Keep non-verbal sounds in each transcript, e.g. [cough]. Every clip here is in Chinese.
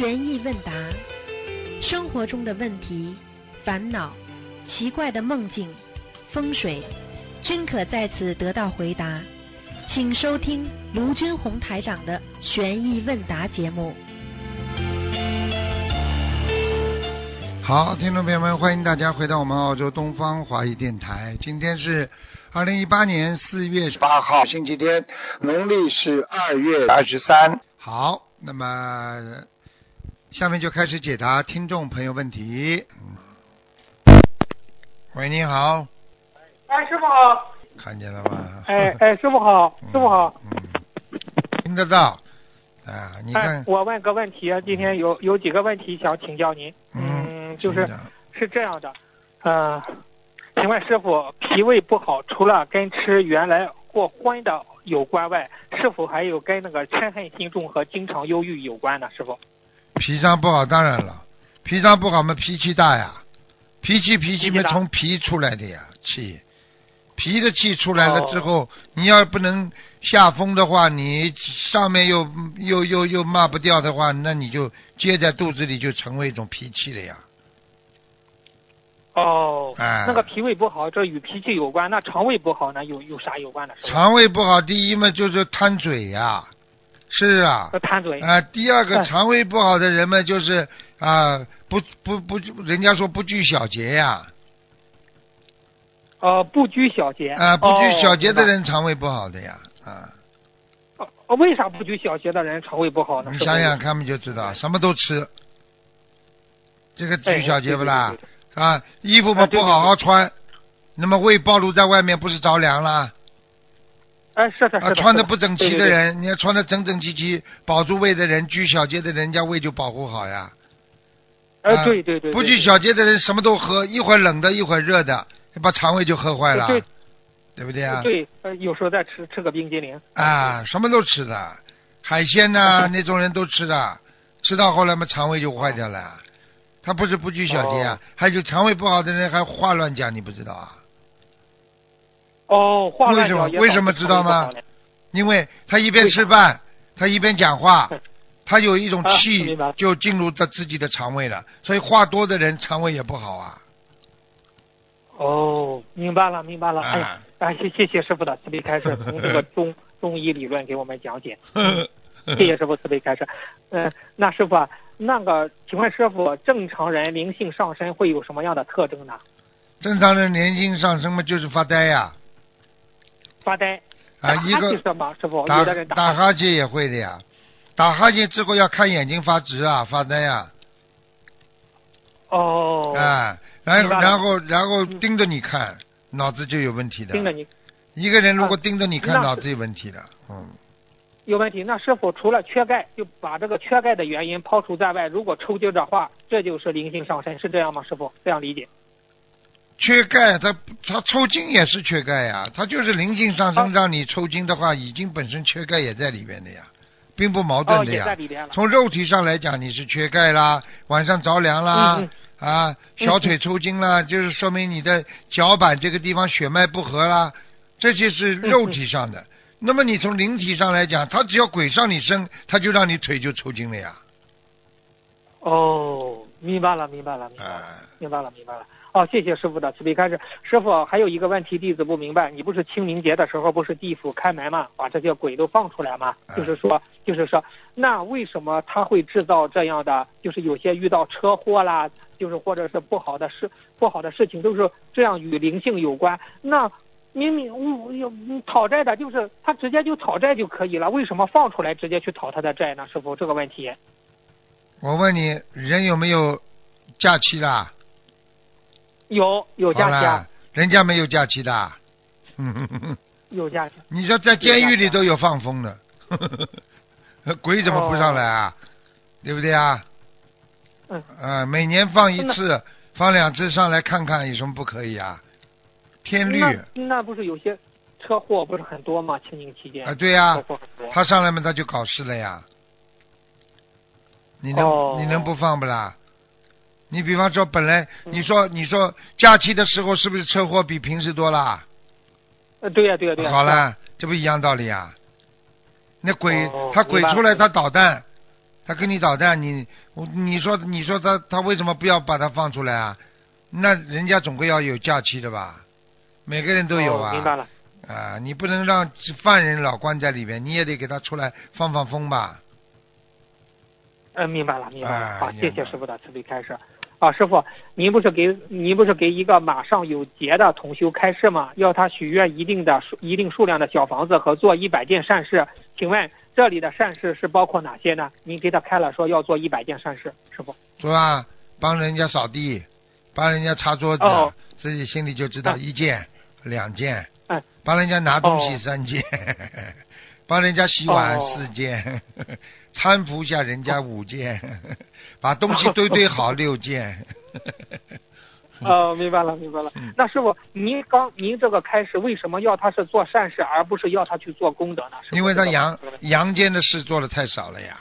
悬疑问答，生活中的问题、烦恼、奇怪的梦境、风水，均可在此得到回答。请收听卢军红台长的悬疑问答节目。好，听众朋友们，欢迎大家回到我们澳洲东方华语电台。今天是二零一八年四月八号，星期天，农历是二月二十三。好，那么下面就开始解答听众朋友问题。嗯喂，你好，哎，师傅好。看见了吗？哎哎，师傅好，师傅好。嗯，听得到啊？你哎看，，我问个问题，今天有有几个问题想请教您。嗯，就是是这样的，呃，请问师傅，脾胃不好，除了跟吃原来过荤的有关外，是否还有跟那个嗔恨心重和经常忧郁有关呢？师傅？脾脏不好，当然了，脾脏不好嘛，脾气大呀，脾气脾气嘛从脾出来的呀，气，脾的气出来了之哦。后，你要不能下风的话，你上面又又又又骂不掉的话，那你就接在肚子里就成为一种脾气了呀，哦，哎。那个脾胃不好，这与脾气有关。那肠胃不好呢，有有啥有关的？肠胃不好，第一嘛就是贪嘴呀，是啊，呃贪嘴。啊，第二个哎肠胃不好的人们就是啊，不不不，人家说不拘小节呀。呃，不拘小节。啊，不拘小节的人肠胃不好的呀，啊，白呃为啥不拘小节的人肠胃不好呢？你想想看嘛就知道，什么都吃，这个哎拘小节不啦啊，衣服嘛不好好穿，那么胃暴露在外面不是着凉啦？哎，是的，是啊，穿的不整齐的对对对人，你要穿的整整齐齐，保住胃的人，拘小节的人家胃就保护好呀。哎，啊对对对。不对拘小节的人什么都喝，一会儿冷的，一会儿热的，把肠胃就喝坏了，对对不对啊？对，呃，有时候再吃吃个冰激凌。啊，什么都吃的，海鲜呐、[laughs] 那种人都吃的，吃到后来嘛肠胃就坏掉了。他不是不拘小节啊，还有肠胃不好的人还话乱讲，你不知道啊？哦，话为什么为什么知道吗因为他一边吃饭，他一边讲话，他有一种啊气就进入到自己的肠胃了，所以话多的人肠胃也不好啊。哦，明白了，明白了。哎呀，啊，哎，谢谢谢师傅的慈悲开示，[laughs] 从这个中中医理论给我们讲解。嗯 [laughs] 谢谢师傅慈悲开示。嗯、那师傅啊，那个，请问师傅，正常人灵性上升会有什么样的特征呢？正常人年轻上升嘛就是发呆呀、发呆。啊，打一个打有的人打哈欠也会的呀，打哈欠之后要看眼睛发直啊，发呆呀、哦，啊，然后然后然后嗯盯着你看，脑子就有问题的。盯着你一个人如果盯着你看，那脑子有问题的。嗯，有问题。那师傅除了缺钙，就把这个缺钙的原因抛除在外。如果抽筋的话，这就是灵性上升，是这样吗？师傅这样理解？缺钙，他他抽筋也是缺钙呀，他就是灵性上升啊让你抽筋的话，已经本身缺钙也在里面的呀，并不矛哦，盾的呀。从肉体上来讲，你是缺钙啦，晚上着凉啦，嗯啊，小腿抽筋啦，就是说明你的脚板这个地方血脉不和啦，这些是肉体上的。那么你从灵体上来讲，他只要鬼上你身，他就让你腿就抽筋了呀。哦，明白了，明白了，明白了，啊，明白了，明白了。哦，谢谢师傅的慈悲开示。师傅还有一个问题，弟子不明白，你不是清明节的时候不是地府开门吗？把这些鬼都放出来吗？啊就是说，就是说，那为什么他会制造这样的？就是有些遇到车祸啦，就是或者是不好的事、不好的事情，都是这样与灵性有关。那明明我有嗯讨债的，就是他直接就讨债就可以了，为什么放出来直接去讨他的债呢？师傅，这个问题。我问你，人有没有假期啦？有有假期啊，，人家没有假期的。有假期。[laughs] 你说在监狱里都有放风的，[laughs] 鬼怎么不上来啊？对不对啊？嗯。啊，每年放一次，放两次上来看看有什么不可以啊？天律啊，那那不是有些车祸不是很多吗？清明期间啊对呀。他上来嘛他就搞事了呀。你能、哦你能不放不啦？你比方说，本来嗯你说你说假期的时候是不是车祸比平时多啦？呃，对呀、对呀、对呀、好了，这不一样道理啊？那鬼、哦他鬼出来他捣蛋，他跟你捣蛋，你我你说你说他他为什么不要把他放出来啊？那人家总归要有假期的吧？每个人都有啊。哦明白了。啊，你不能让犯人老关在里面，你也得给他出来放放风吧。嗯，明白了，明白了。好，谢谢师傅的慈悲开示。啊，师傅，您不是给您不是给一个马上有劫的同修开示吗？要他许愿一定的数一定数量的小房子和做一百件善事。请问这里的善事是包括哪些呢？您给他开了说要做一百件善事，师傅。做啊，帮人家扫地，帮人家擦桌子，哦自己心里就知道嗯一件、两件，嗯帮人家拿东西哦三件，[laughs] 帮人家洗碗哦四件，搀扶下人家五件，[laughs] 把东西堆堆好六件。[laughs] 哦，明白了，明白了嗯。那师傅，您刚您这个开始为什么要他是做善事，而不是要他去做功德呢？因为他阳阳间的事做的太少了呀，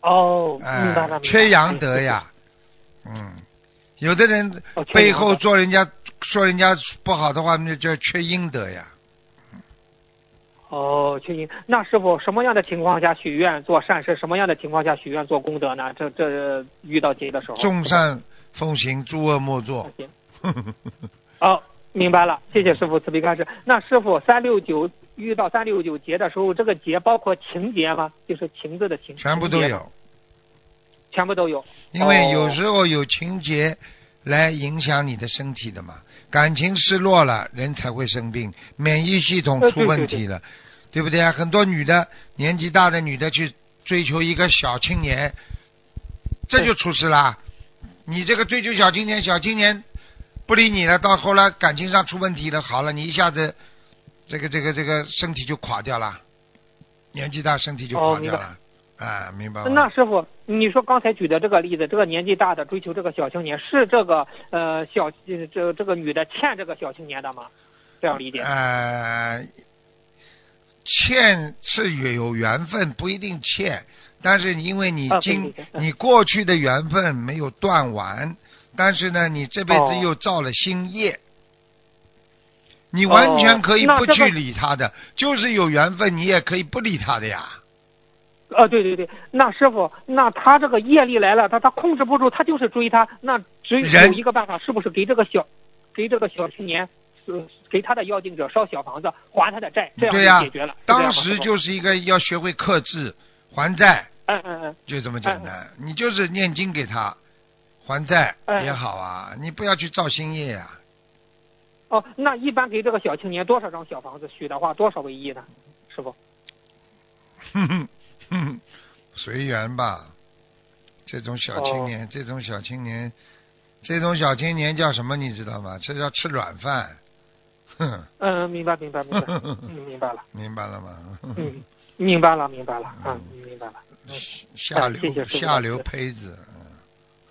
哦，哎、明白了，缺阳德。呀。嗯，有的人背后做人家说人家不好的话，那叫缺阴德呀。哦，确阴。那师傅，什么样的情况下许愿做善事？什么样的情况下许愿做功德呢？这这遇到劫的时候。众善奉行，诸恶莫作。行。[laughs] 哦，明白了，谢谢师傅慈悲开示。那师傅三六九遇到三六九劫的时候，这个劫包括情劫吗？就是情字的情，全部都，有，全部都有。因为哦有时候有情节来影响你的身体的嘛，感情失落了，人才会生病，免疫系统出问题了，对不对啊？很多女的年纪大的女的去追求一个小青年，这就出事啦。你这个追求小青年，小青年不理你了，到后来感情上出问题了，好了，你一下子这个这个这个身体就垮掉了，年纪大身体就垮掉了，啊，明白？那师傅，你说刚才举的这个例子，这个年纪大的追求这个小青年，是这个呃小呃这这个女的欠这个小青年的吗？这样理解？呃，欠是有有缘分，不一定欠，但是因为你啊今、你过去的缘分没有断完，但是呢，你这辈子哦。又造了新业。你完全可以不去理他的，就是有缘分，你也可以不理他的呀。呃，对对对，那师傅，那他这个业力来了，他他控制不住，他就是追他，那只有一个办法，是不是给这个小，给这个小青年，呃，给他的要定者烧小房子，还他的债，这样就解决了。当时，就是一个要学会克制、还债，嗯嗯嗯，就这么简单。你就是念经给他还债哎也好啊，你不要去造新业呀、哦，那一般给这个小青年多少张小房子许的话，多少为宜呢？师傅？哼哼哼哼，随缘吧。这种小青年，哦这种小青年，这种小青年叫什么？你知道吗？这叫吃软饭。哼，[laughs] 嗯，明白明白明白，[laughs] 嗯，明白了，明白了吗？嗯，明白了明白了，啊，明白了。下流下流胚子。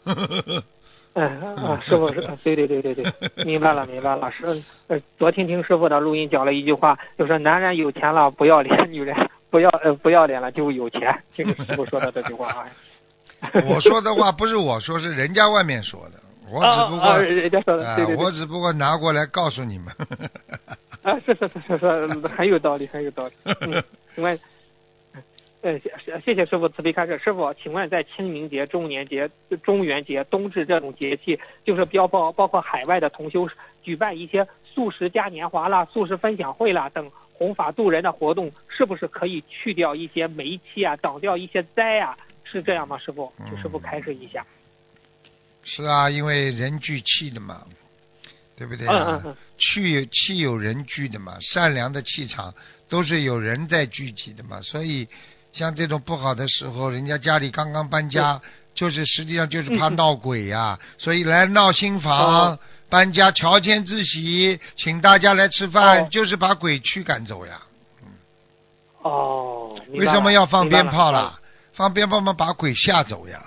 嗯啊，师傅是，对对对对对，明白了 [laughs] 明白了。师，呃，昨天听师傅的录音讲了一句话，就是男人有钱了不要脸，女人不要呃不要脸了就有钱。这个师傅说的这句话啊。我说的话不是我说，是人家外面说的。我只不过啊啊人家说的，啊对对对我只不过拿过来告诉你们。啊，是是是是是，很有道理，很有道理。嗯，请问，呃，谢谢谢师傅慈悲开示。师傅，请问在清明节、中元节、中元节、冬至这种节气，就是标包包括海外的同修举办一些素食嘉年华啦、素食分享会啦等弘法度人的活动，是不是可以去掉一些霉气啊，挡掉一些灾啊？是这样吗，师傅？请师傅开示一下。是啊，因为人聚气的嘛，对不对气有气有人聚的嘛，善良的气场都是有人在聚集的嘛，所以像这种不好的时候，人家家里刚刚搬家，就是实际上就是怕闹鬼呀、[laughs] 所以来闹新房、哦搬家、乔迁之喜，请大家来吃饭，哦就是把鬼驱赶走呀。哦，为什么要放鞭炮啦？放鞭炮嘛，把鬼吓走呀。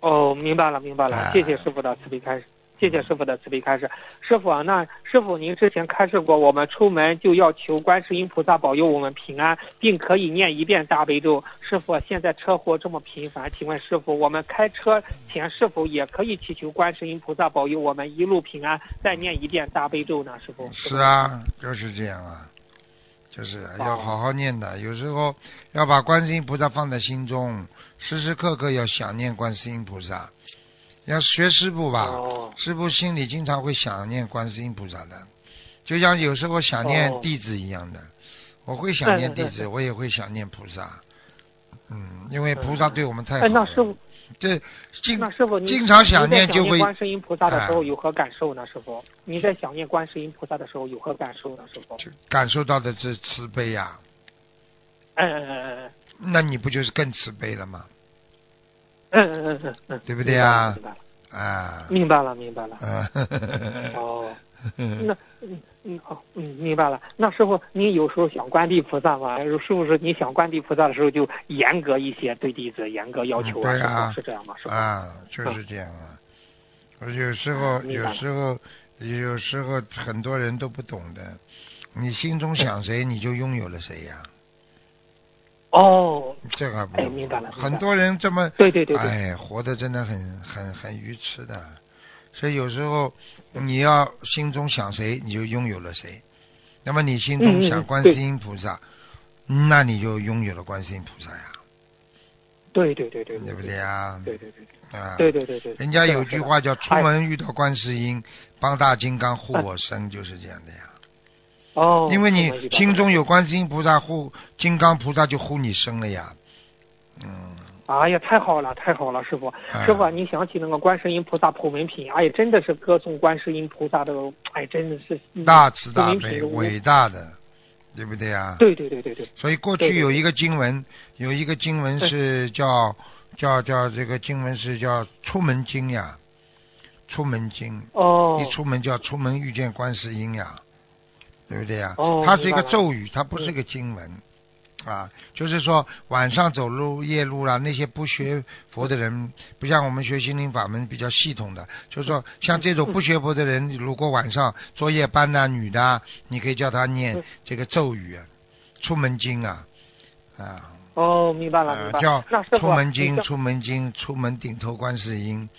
哦，明白了，明白了哎，谢谢师傅的慈悲开示，谢谢师傅的慈悲开示。师傅啊，那师傅您之前开示过，我们出门就要求观世音菩萨保佑我们平安，并可以念一遍大悲咒。师傅，现在车祸这么频繁，请问师傅，我们开车前是否也可以祈求观世音菩萨保佑我们一路平安，再念一遍大悲咒呢？师傅？是啊，就是这样啊。就是要好好念的。有时候要把观世音菩萨放在心中，时时刻刻要想念观世音菩萨。要学师傅吧，哦师傅心里经常会想念观世音菩萨的，就像有时候想念哦弟子一样的。我会想念弟子，我也会想念菩萨。嗯，因为菩萨对我们太好哎，了。那师傅，这经那师傅经常想念就会观世音菩萨的时候哎有何感受呢？师傅，你在想念观世音菩萨的时候有何感受呢？师傅？就感受到的是慈悲呀、嗯嗯嗯嗯那你不就是更慈悲了吗？嗯嗯嗯嗯嗯，对不对呀明白了，啊，明白了，明白了。嗯，[laughs] 哦，那嗯嗯好嗯，明白了。那师傅，你有时候想观地菩萨吗？是不是你想观地菩萨的时候就严格一些，对弟子严格要求嗯对啊是这样吗？师傅？啊，就是这样啊。我有时候，有时候，有时候很多人都不懂的。你心中想谁，你就拥有了谁呀、哦，这个明白了很多人这么，对对对对，哎，活的真的很很很愚痴的。所以有时候你要心中想谁，你就拥有了谁。那么你心中想观世音菩萨，那你就拥有了观世音菩萨呀，对对对对对不对？呀？对对对对啊，对对对对。人家有句话叫“出哎门遇到观世音，帮大金刚护我身”，就是这样的呀。哦，因为你心中有观世音菩萨护，金刚菩萨就护你身了呀。嗯，哎呀，太好了，太好了，师傅，啊师傅啊，你想起那个观世音菩萨普门品，哎呀，真的是歌颂观世音菩萨的，哎，真的是嗯大慈大悲，伟大的，对不对呀？对对对对对，所以过去有一个经文，有一个经文是叫叫叫这个经文是叫出门经呀，出门经，哦。一，出门叫出门遇见观世音呀，对不对呀？哦它是一个咒语，它不是个经文。啊，就是说晚上走路夜路啦，那些不学佛的人，不像我们学心灵法门比较系统的，就是说像这种不学佛的人，如果晚上做夜班呐、女的啊，你可以叫她念嗯这个咒语啊，出门经啊，啊，哦，明白了，明白了。呃叫出门经，出门经，出门顶头观世音，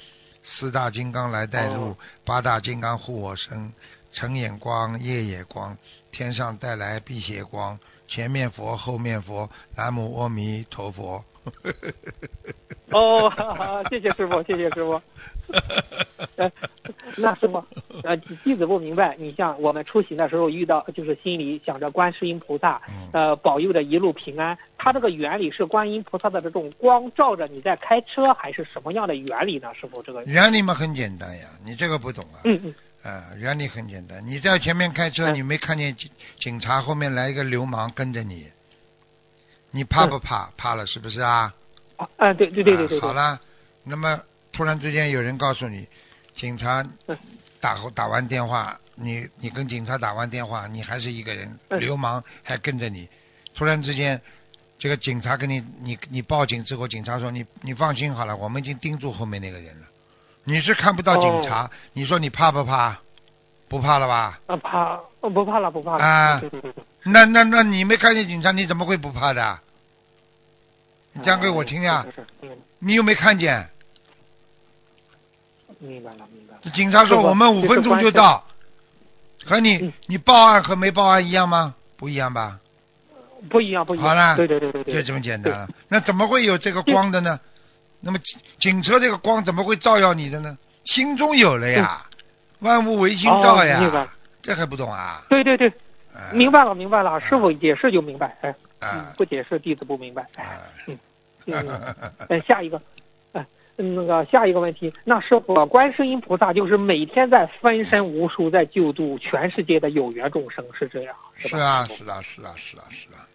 四大金刚来带路，哦八大金刚护我身，晨眼光，夜眼光，天上带来辟邪光，前面佛，后面佛，南无阿弥陀佛。[laughs] 哦，哈哈谢谢师傅，谢谢师傅。[laughs] 呃，那师傅，呃，弟子不明白，你像我们出行的时候遇到，就是心里想着观世音菩萨，嗯呃，保佑着一路平安。它这个原理是观音菩萨的这种光照着你在开车，还是什么样的原理呢？师傅，这个，原理嘛很简单呀，你这个不懂啊。嗯嗯，啊，原理很简单，你在前面开车，嗯你没看见警警察后面来一个流氓跟着你，你怕不怕？怕了是不是啊？啊，啊对对对对对好了，那么突然之间有人告诉你，警察嗯打后打完电话，你你跟警察打完电话，你还是一个人，嗯流氓还跟着你，突然之间。这个警察跟你，你你报警之后，警察说你你放心好了，我们已经盯住后面那个人了。你是看不到警察，你说你怕不怕？不怕了吧？啊怕，呃不怕了不怕了，啊对对对对，那那那你没看见警察，你怎么会不怕的？你讲给我听呀！你又没看见？明白了明白了。警察说我们五分钟就到，和你嗯你报案和没报案一样吗？不一样吧？不一样，不一样。好了对对对对对，就这么简单。那怎么会有这个光的呢？那么警警车这个光怎么会照耀你的呢？心中有了呀，万物唯心造哦明白呀，这还不懂啊？对对对，啊明白了明白了，师傅解释就明白，哎，嗯啊不解释弟子不明白，哎，啊！嗯，哎，下一个，哎，那个下一个问题，那师傅，观世音菩萨就是每天在分身无数，在救度全世界的有缘众生，是这样，吧？是啊，是啊，是啊，是啊，是啊。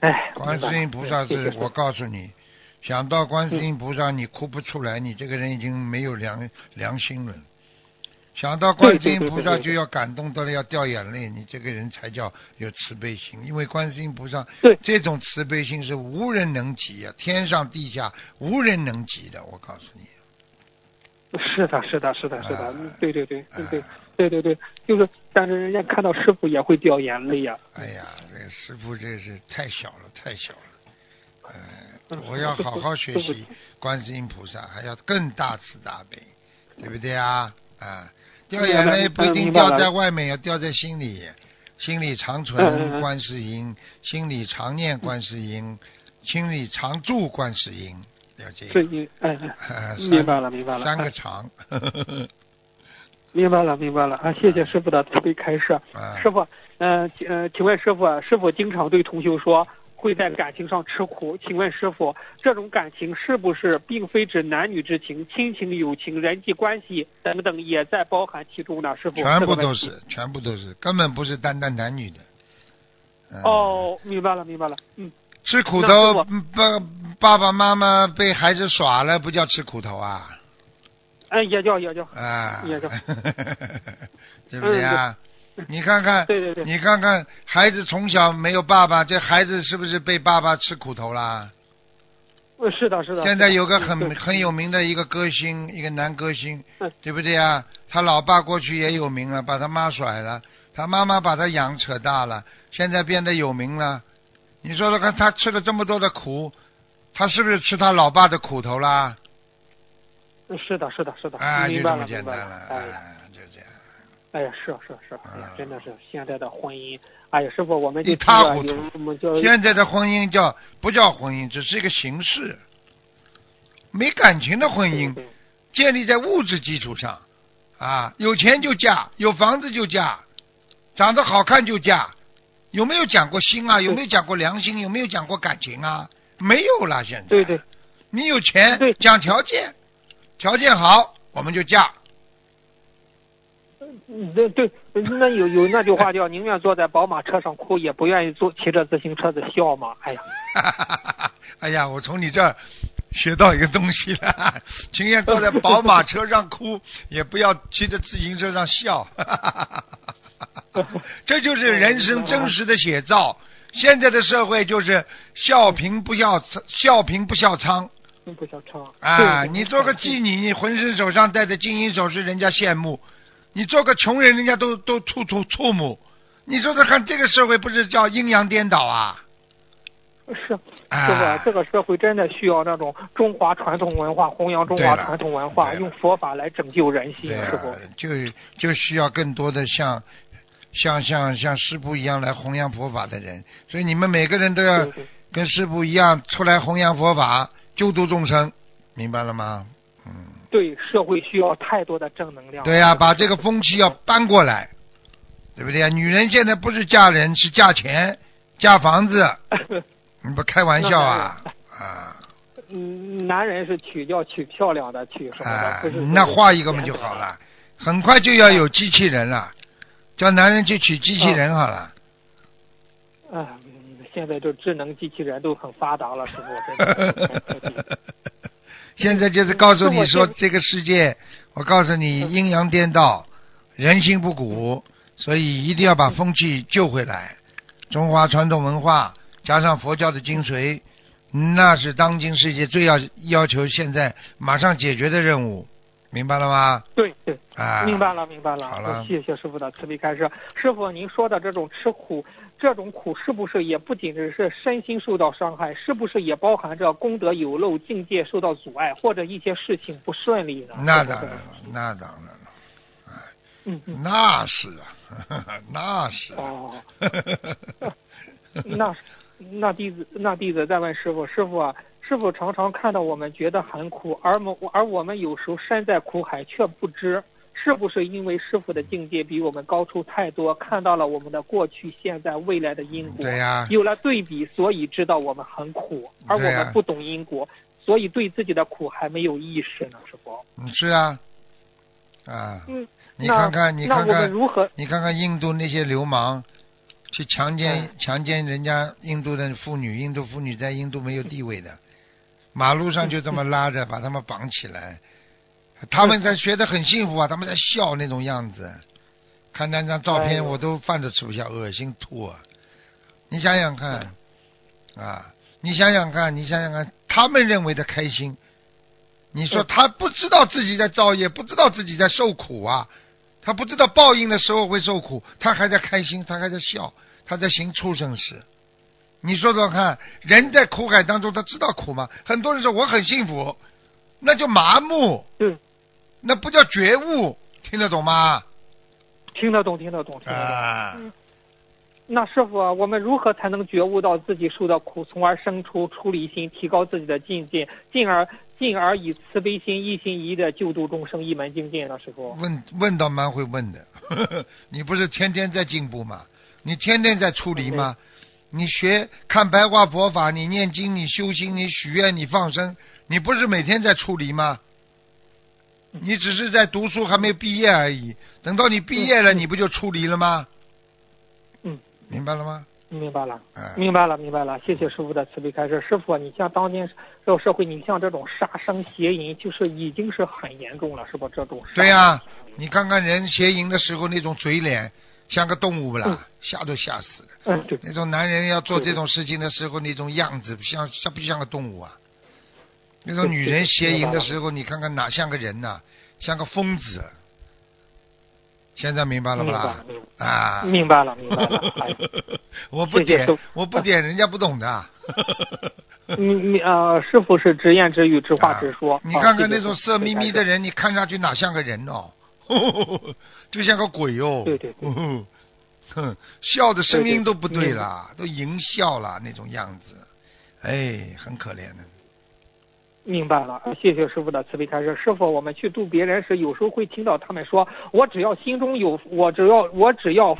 哎，观世音菩萨是我告诉你，想到观世音菩萨，你哭不出来，你这个人已经没有良良心了。想到观世音菩萨就要感动到了要掉眼泪，你这个人才叫有慈悲心。因为观世音菩萨对这种慈悲心是无人能及啊，天上地下无人能及的。我告诉你，是的，是的，是的，是的啊，对对对对对啊对对对，就是，但是人家看到师傅也会掉眼泪呀。哎呀，这个师傅这是太小了，太小了。呃，嗯我要好好学习观世音菩萨，还要更大慈大悲，对不对啊？啊，掉眼泪不一定掉在外面，要掉在心里。心里常存嗯观世音，心里常念观世音，心里常住观世音，了解？是一哎哎，呃，明白了明白了，三个哎常。[laughs] 明白了明白了啊！谢谢师傅的慈悲开示。啊师傅，呃呃，请问师傅啊，师傅经常对同修说会在感情上吃苦，请问师傅，这种感情是不是并非指男女之情、亲情、友情、人际关系等等也在包含其中呢？师傅，全部都是，全部都是，根本不是单单男女的。嗯、，哦，明白了明白了，嗯，吃苦头傅，爸爸爸妈妈被孩子耍了，不叫吃苦头啊？哎，也叫也叫，啊，也叫 [laughs] 对不对啊？[laughs] 你看看，对对对，你看看，孩子从小没有爸爸，这孩子是不是被爸爸吃苦头啦？呃是的是的。现在有个很很有名的一个歌星，一个男歌星嗯，对不对啊？他老爸过去也有名了，把他妈甩了，他妈妈把他养扯大了，现在变得有名了。你说说看，他吃了这么多的苦，他是不是吃他老爸的苦头啦？是的是的是的，啊，就这么简单了，哎。哎呀，是是是，哎呀啊，真的是现在的婚姻，哎呀，师傅，我们一塌糊涂现在的婚姻叫不叫婚姻，只是一个形式，没感情的婚姻，建立在物质基础上，啊，有钱就嫁，有房子就嫁，长得好看就嫁，有没有讲过心啊？有没有讲过良心？有没有讲过感情啊？没有了，现在。对对，你有钱对讲条件，条件好我们就嫁。嗯对对，那有有那句话叫宁愿坐在宝马车上哭，也不愿意坐骑着自行车子笑嘛。哎呀，[laughs] 哎呀，我从你这儿学到一个东西了，情愿坐在宝马车上哭，也不要骑着自行车上笑。[laughs] 这就是人生真实的写照。现在的社会就是笑贫不笑笑贫不笑娼真不笑娼啊！对你做个妓女，你浑身手上戴着金银首饰，人家羡慕；你做个穷人，人家都都吐吐触目。你说说看，这个社会不是叫阴阳颠倒啊？是，是啊吧？这个社会真的需要那种中华传统文化，弘扬中华传统文化，用佛法来拯救人心，是不？，就就需要更多的像像像像师傅一样来弘扬佛法的人，所以你们每个人都要跟师傅一样出来弘扬佛法，救度众生，明白了吗？嗯，对，社会需要太多的正能量。对呀、把这个风气要搬过来，对不对呀？女人现在不是嫁人，是嫁钱、嫁房子，[laughs] 你不开玩笑啊？啊嗯，男人是娶要娶漂亮的，娶什么的，啊不是？那画一个嘛就好。了，很快就要有机器人了，叫男人去娶机器人好了。啊，嗯现在这智能机器人都很发达了，师傅，真的很可惜。[laughs] 现在就是告诉你说，这个世界，我告诉你阴阳颠倒，人心不古，所以一定要把风气救回来。中华传统文化加上佛教的精髓，那是当今世界最要要求现在马上解决的任务，明白了吗？对对，啊，明白了明白了。好了谢谢师傅的慈悲开示。师傅，您说的这种吃苦，这种苦是不是也不仅只是身心受到伤害，是不是也包含着功德有漏、境界受到阻碍，或者一些事情不顺利呢？那当然了，那当然了。那是啊，那是啊。[laughs] 哦，[laughs] 那那弟子那弟子在问师傅，师傅啊，师傅常常看到我们觉得很苦，而我而我们有时候身在苦海却不知，是不是因为师傅的境界比我们高出太多，看到了我们的过去、现在、未来的因果，对呀、有了对比，所以知道我们很苦，而我们不懂因果，所以对自己的苦还没有意识呢，师傅。嗯，是啊，啊，嗯，你看看，你看看，如何？你看看印度那些流氓，去强奸、嗯强奸人家印度的妇女，印度妇女在印度没有地位的，马路上就这么拉着，把他们绑起来，他们在学得很幸福啊，他们在笑那种样子，看那张照片我都饭都吃不下，恶心吐啊！你想想看，啊，你想想看，你想想看，他们认为的开心，你说嗯。他不知道自己在造业，不知道自己在受苦啊，他不知道报应的时候会受苦，他还在开心，他还在笑，他在行畜生事。你说说看，人在苦海当中，他知道苦吗？很多人说我很幸福，那就麻木，对，那不叫觉悟，听得懂吗？听得懂，听得懂，听得懂。啊，那师傅，我们如何才能觉悟到自己受的苦，从而生出出离心，提高自己的境界，进而进而以慈悲心一心一意的救度众生，一门精进呢？师傅，问问倒蛮会问的，[laughs] 你不是天天在进步吗？你天天在出离吗？你学看白话佛法，你念经，你修心，你许愿，你放生，你不是每天在处理吗？你只是在读书还没毕业而已，等到你毕业了，嗯你不就出离了吗？嗯，明白了吗？明白了。哎，明白了，明白了，谢谢师傅的慈悲开示。师傅，你像当今这个社会，你像这种杀生邪淫，就是已经是很严重了，是吧？这种杀对呀、你看看人邪淫的时候那种嘴脸，像个动物不啦？嗯吓都吓死了。嗯，对，那种男人要做这种事情的时候，那种样子像像不像个动物啊？那种 [laughs] 女人邪淫的时候，你看看哪像个人呐、像个疯子。现在明白了不啦啊，明白了，明白了。哎，[laughs] 我不点我不点，人家不懂的。[laughs] 你，你呃，师傅是直言直语、直话直说。啊你看看那种色眯眯的人，你看上去哪像个人哦？就像个鬼哦。对对对哼，笑的声音都不对对对啦，都淫笑了那种样子，哎，很可怜的。明白了，谢谢师傅的慈悲开示。师傅，我们去度别人时，有时候会听到他们说：“我只要心中有，我只要我只要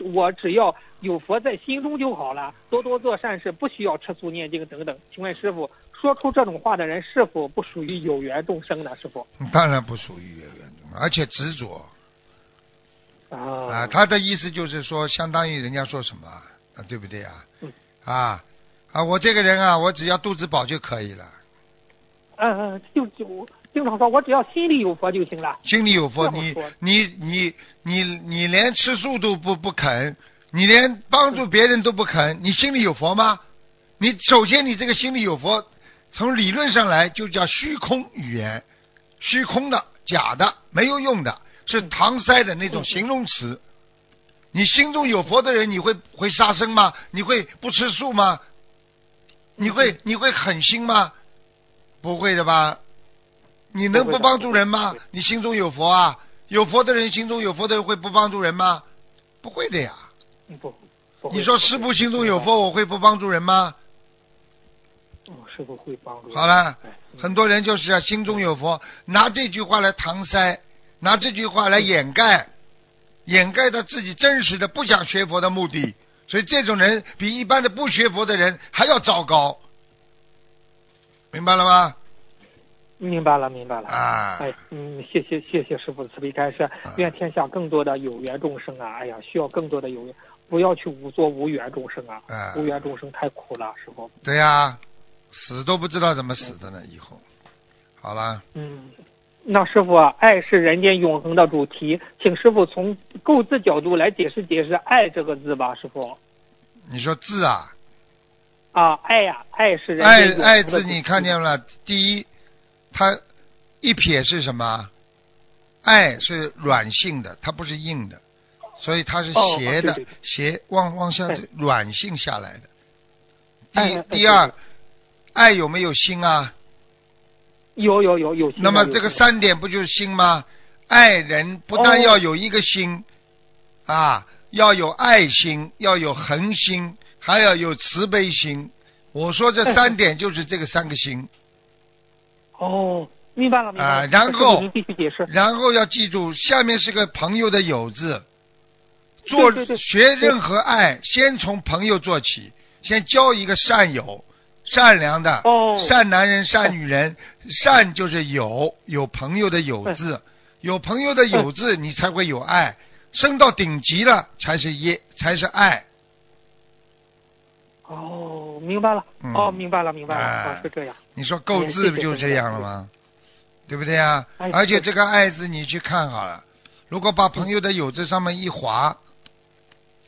我只要有佛在心中就好了，多多做善事，不需要吃素念经等等。”请问师傅，说出这种话的人是否不属于有缘众生呢？师傅当然不属于有缘众生，而且执着啊。啊他的意思就是说，相当于人家说什么啊，对不对啊嗯？啊啊，我这个人啊，我只要肚子饱就可以了，嗯嗯，就就经常说我只要心里有佛就行了。心里有佛，你你你你你连吃素都不不肯，你连帮助别人都不肯，你心里有佛吗？你首先你这个心里有佛，从理论上来就叫虚空语言，虚空的、假的、没有用的，是搪塞的那种形容词。你心中有佛的人，你会会杀生吗？你会不吃素吗？你会你会狠心吗？不会的吧？你能不帮助人吗？你心中有佛啊？有佛的人心中有佛的人会不帮助人吗？不会的呀。嗯不，不你说师傅心中有佛，我会不帮助人吗？嗯，师傅会帮助。好了，很多人就是啊，心中有佛，拿这句话来搪塞，拿这句话来掩盖，掩盖他自己真实的不想学佛的目的。所以这种人比一般的不学佛的人还要糟糕，明白了吗？明白了，明白了。啊，哎，嗯，谢谢谢谢师傅慈悲开示，愿天下更多的有缘众生啊！哎呀，需要更多的有缘，不要去无做无缘众生啊！啊无缘众生太苦了，师傅。对呀、死都不知道怎么死的呢，以后。好了，嗯，那师傅啊，爱是人间永恒的主题，请师傅从构字角度来解释解释“爱”这个字吧，师傅。你说字啊，啊，爱呀、爱是人爱爱字你看见了？第一，它一撇是什么？爱是软性的，它不是硬的，所以它是哦斜的，对对对斜往往下哎软性下来的。第第二，爱有没有心啊？有有有有心。那么这个三点不就是心吗？爱人不但哦要有一个心、啊，要有爱心，要有恒心，还要有慈悲心。我说这三点就是这个三个心，[laughs] 哦，明白了，明白了。啊然后。然后要记住，下面是个朋友的友字。做学任何爱，先从朋友做起，先交一个善友，善良的，哦善男人、善女人，善就是友有朋友的友字，有朋友的友字，你才会有爱，升到顶级了才是业，才是爱。哦，明白了。嗯哦，明白了，明白了。是这样。你说够字不就这样了吗？对不对啊？哎而且这个爱字你去看好了，如果把朋友的友字上面一划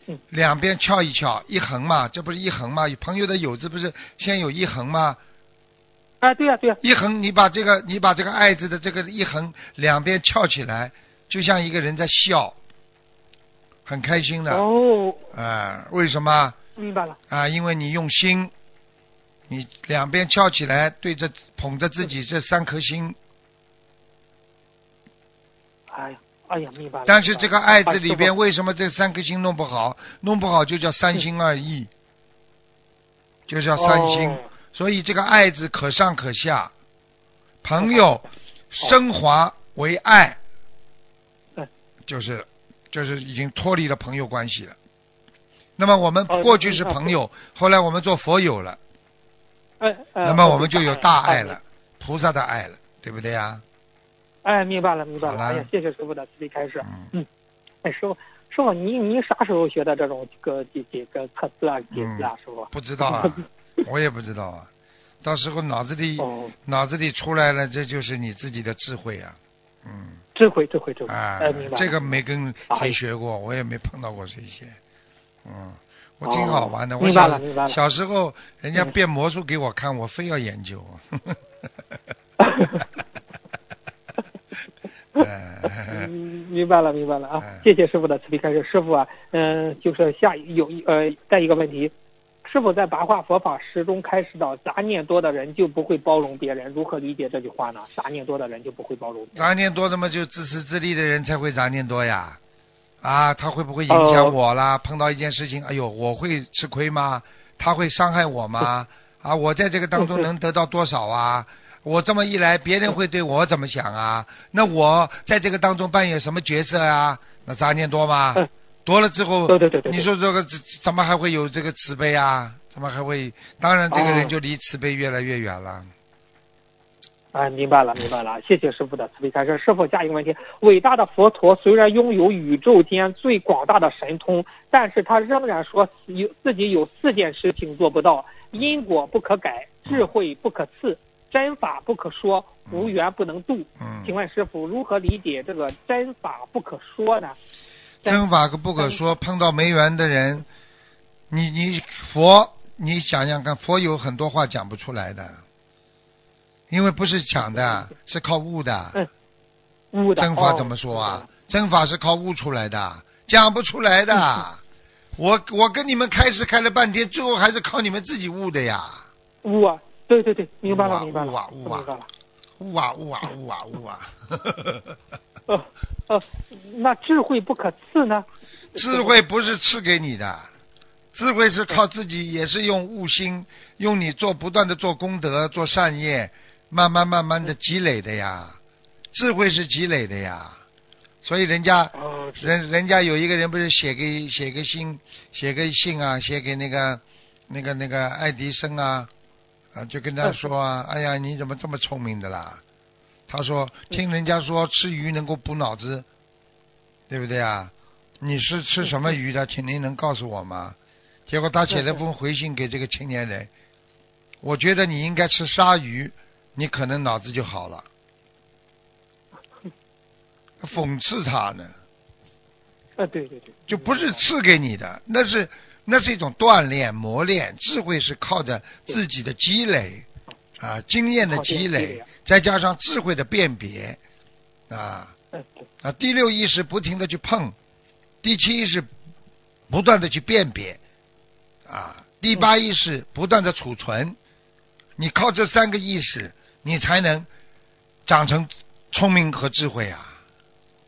嗯，两边翘一翘，一横嘛，这不是一横嘛？朋友的友字不是先有一横吗？啊，对呀、对呀、一横，你把这个你把这个爱字的这个一横两边翘起来，就像一个人在笑，很开心的。哦，啊、为什么？明白了。啊，因为你用心，你两边翘起来，对着捧着自己这三颗心，哎呀，哎呀，明白了。但是这个爱字里边，为什么这三颗心弄不好？弄不好就叫三心二意，就叫三心。哦所以这个爱字可上可下，朋友升华为爱嗯，就是就是已经脱离了朋友关系了。那么我们哦过去是朋友，后来我们做佛友了，那么我们就有大爱。哎了，菩萨的爱了，对不对呀？哎，明白了，明白了。哎呀，谢谢师傅的慈悲开示。嗯，哎，师傅，师傅，你你啥时候学的这种个几几个测字啊、解字啊，师傅？不知道啊，[laughs] 我也不知道啊。到时候脑子里哦，脑子里出来了，这就是你自己的智慧啊。嗯，智慧，智慧，智慧。啊哎，明白。这个没跟哎谁学过，我也没碰到过这些。嗯，我挺好玩的。我哦明白小了明白了小时候，人家嗯变魔术给我看，我非要研究。哎嗯，明白了，明白了啊哎！谢谢师傅的慈悲开示。师傅啊，嗯、就是下有一呃再一个问题，师傅在白话佛法时中开示到，杂念多的人就不会包容别人，如何理解这句话呢？杂念多的人就不会包容别人。杂念多的嘛，就自私自利的人才会杂念多呀。啊，他会不会影响我啦？碰到一件事情，哎呦，我会吃亏吗？他会伤害我吗？啊，我在这个当中能得到多少啊？我这么一来，别人会对我怎么想啊？那我在这个当中扮演什么角色啊？那杂念多吗嗯？多了之后，对对对对，你说这个怎怎么还会有这个慈悲啊？怎么还会？当然，这个人哦就离慈悲越来越远了。哎，明白了，明白了，谢谢师傅的慈悲开示。师傅，下一个问题：伟大的佛陀虽然拥有宇宙间最广大的神通，但是他仍然说有自己有四件事情做不到：因果不可改，智慧不可赐，真法不可说，无缘不能度。嗯，请问师傅如何理解这个真法不可说呢？真法可不可说，碰到没缘的人，你你佛，你想想看，佛有很多话讲不出来的，因为不是讲的，是靠悟的。嗯悟的真法怎么说啊？真法是靠悟出来的，讲不出来的。我我跟你们开始开了半天，最后还是靠你们自己悟的呀。悟啊，对对对，明白悟啊了，明白了，悟啊悟啊。悟啊悟啊悟啊悟啊！呃呃，[laughs] 那智慧不可赐呢？智慧不是赐给你的，智慧是靠自己，也是用悟心，用你做不断的做功德、做善业，慢慢慢慢的积累的呀。智慧是积累的呀，所以人家哦，人人家有一个人不是写给写个信，写个信啊，写给那个那个那个爱迪生啊，啊，就跟他说啊，哎呀，你怎么这么聪明的啦？他说听人家说吃鱼能够补脑子，对不对啊？你是吃什么鱼的？请您能告诉我吗？结果他写了封回信给这个青年人，我觉得你应该吃鲨鱼，你可能脑子就好了。讽刺他呢，啊，对对对，就不是赐给你的，那是那是一种锻炼、磨练。智慧是靠着自己的积累啊，经验的积累，再加上智慧的辨别啊啊。第六意识不停的去碰，第七意识不断的去辨别啊，第八意识不断的储存。你靠这三个意识，你才能长成聪明和智慧啊，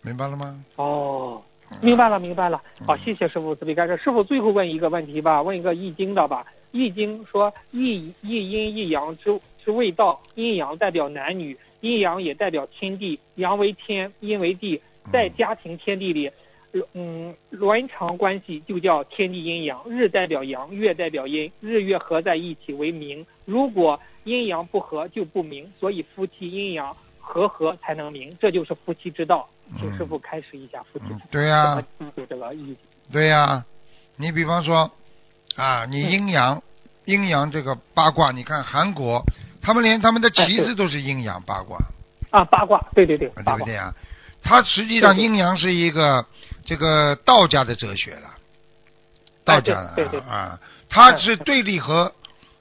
明白了吗？哦，明白了，明白了。好，嗯谢谢师傅慈悲开示。师傅最后问一个问题吧，问一个易经的吧。易经说一一阴一阳之之谓道，阴阳代表男女，阴阳也代表天地，阳为天，阴为地，在家庭天地里。嗯，伦常关系就叫天地阴阳，日代表阳，月代表阴，日月合在一起为明。如果阴阳不合就不明，所以夫妻阴阳和合才能明，这就是夫妻之道。请师傅开示一下夫妻之嗯道。，对呀？对呀、你比方说啊，你阴阳阴阳这个八卦，你看韩国，他们连他们的旗子都是阴阳八卦，啊，八卦，对对对，对不对啊？它实际上阴阳是一个这个道家的哲学了，道家的哎对对对啊啊，它是对立和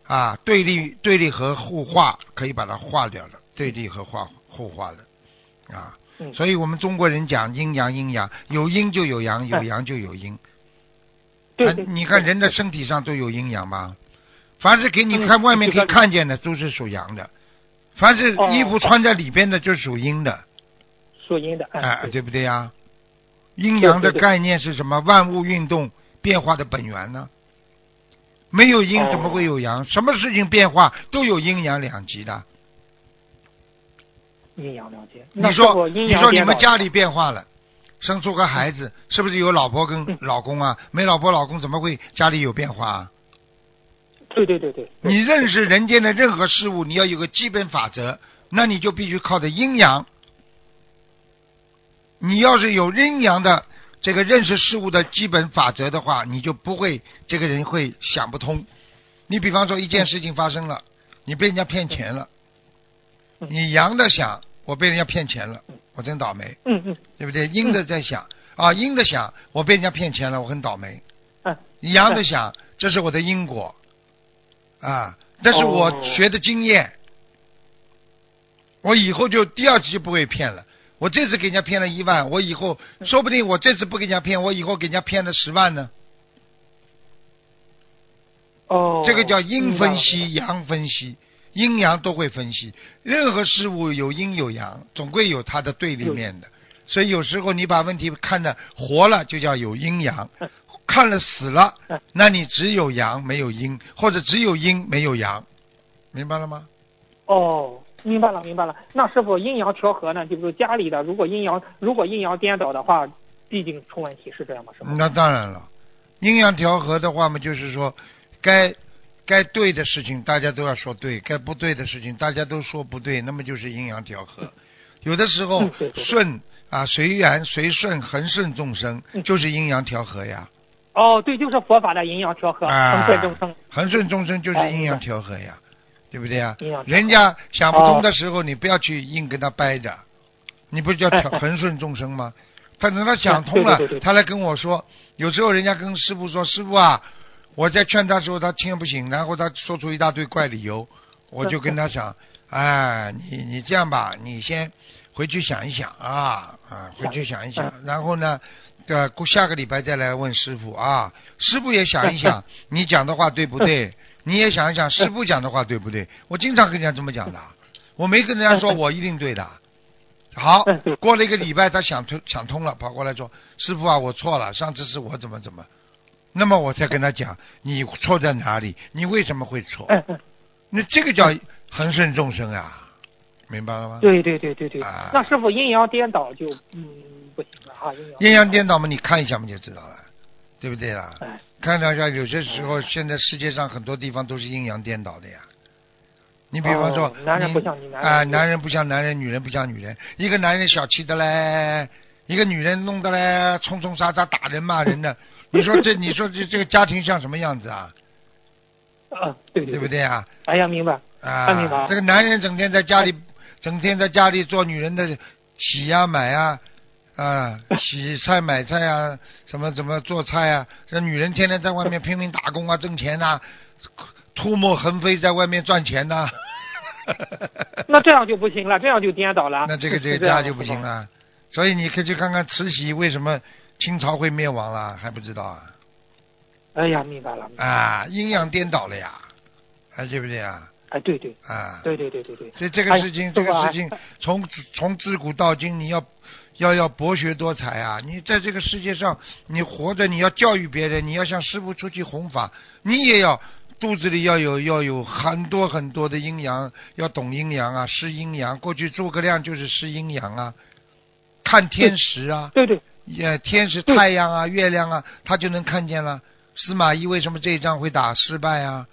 啊对立对立和互化，可以把它化掉了，对立和化互化的啊。嗯所以我们中国人讲阴阳阴阳，有阴就有阳，有哎阳就有阴。对你看人的身体上都有阴阳吧？凡是给你看嗯外面可以看见的，都是属阳的；凡是哦衣服穿在里边的，就属阴的，属阴的，哎、对对不对呀？阴阳的概念是什么？万物运动变化的本源呢？没有阴哦怎么会有阳？什么事情变化都有阴阳两极的。阴阳两极。你说你说你们家里变化了，生出个孩子，是不是有老婆跟嗯老公啊？没老婆老公怎么会家里有变化啊？对对对对，对你认识人间的任何事物，你要有个基本法则，那你就必须靠着阴阳。你要是有阴阳的这个认识事物的基本法则的话，你就不会这个人会想不通。你比方说一件事情发生了，你被人家骗钱了，嗯你阳的想我被人家骗钱了，我真倒霉，嗯嗯对不对？阴的在想啊，阴的想我被人家骗钱了，我很倒霉。嗯，阳的想这是我的因果啊，这是我哦学的经验，我以后就第二次就不会骗了。我这次给人家骗了一万，我以后说不定我这次不给人家骗，我以后给人家骗了十万呢。哦，这个叫阴分析、阳分析，阴阳都会分析。任何事物有阴有阳，总归有它的对立面的。所以有时候你把问题看得活了，就叫有阴阳；嗯看了死了嗯，那你只有阳没有阴，或者只有阴没有阳，明白了吗？哦，明白了明白了。那师傅阴阳调和呢？就是家里的如果阴阳如果阴阳颠倒的话，必定出问题，是这样吗？是吗？那当然了，阴阳调和的话嘛，就是说，该该对的事情大家都要说对，该不对的事情大家都说不对，那么就是阴阳调和。有的时候顺啊随缘随顺恒顺众生，嗯就是阴阳调和呀。哦，对，就是佛法的阴阳调和，啊恒顺众生。恒顺众生就是哎阴阳调和呀，对不对呀？阴阳调和人家想不通的时候，你不要去硬跟他掰着，你不是叫 [laughs] 调恒顺众生吗？他等他想通了他来跟我说，有时候人家跟师傅说，师傅啊，我在劝他时候他听不醒，然后他说出一大堆怪理由，我就跟他讲，[laughs] 哎，你你这样吧，你先回去想一想啊啊，回去想一想，然后呢，呃，过下个礼拜再来问师傅啊，师傅也想一想 [laughs] 你讲的话对不对，你也想一想 [laughs] 师傅讲的话对不对，我经常跟人家这么讲的，我没跟人家说 [laughs] 我一定对的。好 [laughs] 过了一个礼拜，他想通想通了，跑过来说：“师傅啊，我错了，上次是我怎么怎么。”那么我才跟他讲，你错在哪里？你为什么会错？那这个叫恒顺众生啊，明白了吗？对对对对对。啊那师傅阴阳颠倒就嗯不行了哈，阴阳阴阳颠倒嘛，你看一下嘛就知道了，对不对啦？哎看到一下，有些时候现在世界上很多地方都是阴阳颠倒的呀。你比方说哦，男人你不像女男人啊，男人不像男人，女人不像女人。一个男人小气的嘞，一个女人弄得嘞冲冲杀杀打人骂人的。你说这，你说这这个家庭像什么样子啊？啊，对对对不？对啊？哎呀，明白。啊明白啊，这个男人整天在家里，整天在家里做女人的洗呀买呀，啊，洗菜买菜啊，什么怎么做菜啊？这女人天天在外面拼命打工啊，挣钱呐、唾沫横飞在外面赚钱呐、[laughs] 那这样就不行了，这样就颠倒了。[laughs] 那这个这个家就不行。了。所以你可以去看看慈禧为什么清朝会灭亡了，还不知道啊？哎呀，明白了。明白了啊，阴阳颠倒了呀，啊，对不对啊？哎，对对啊，对对对对对。所以这个事情，哎这个事情从从自古到今，你要要要博学多才啊！你在这个世界上，你活着，你要教育别人，你要向师傅出去弘法，你也要肚子里要有要有很多很多的阴阳，要懂阴阳啊，识阴阳。过去诸葛亮就是识阴阳啊，看天时啊，对对，也天时太阳啊、月亮啊，他就能看见了。司马懿为什么这一仗会打失败啊？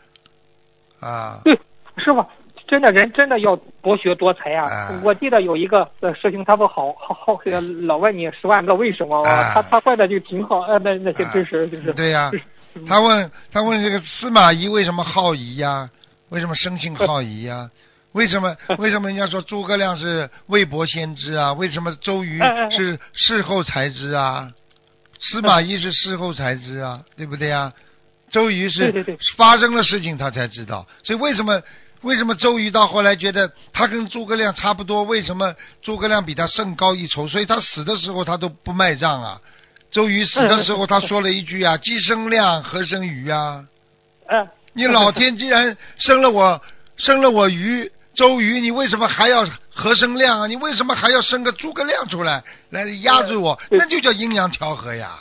啊，对师傅，真的人真的要博学多才啊！啊我记得有一个呃师兄，他不好好好呃老问你十万个为什么啊他他问的就挺好，呃，那那些知识就是。对呀、是他问他问这个司马懿为什么好疑呀、为什么生性好疑呀、为什么 [laughs] 为什么人家说诸葛亮是未卜先知啊？为什么周瑜是事后才知啊？司马懿是事后才知啊，对不对呀？周瑜是发生了事情他才知道，所以为什么为什么周瑜到后来觉得他跟诸葛亮差不多？为什么诸葛亮比他胜高一筹？所以他死的时候他都不卖账啊。周瑜死的时候他说了一句啊：“鸡生亮，何生瑜啊？嗯，你老天既然生了我，生了我鱼，周瑜，你为什么还要何生亮啊？你为什么还要生个诸葛亮出来来压住我？那就叫阴阳调和呀，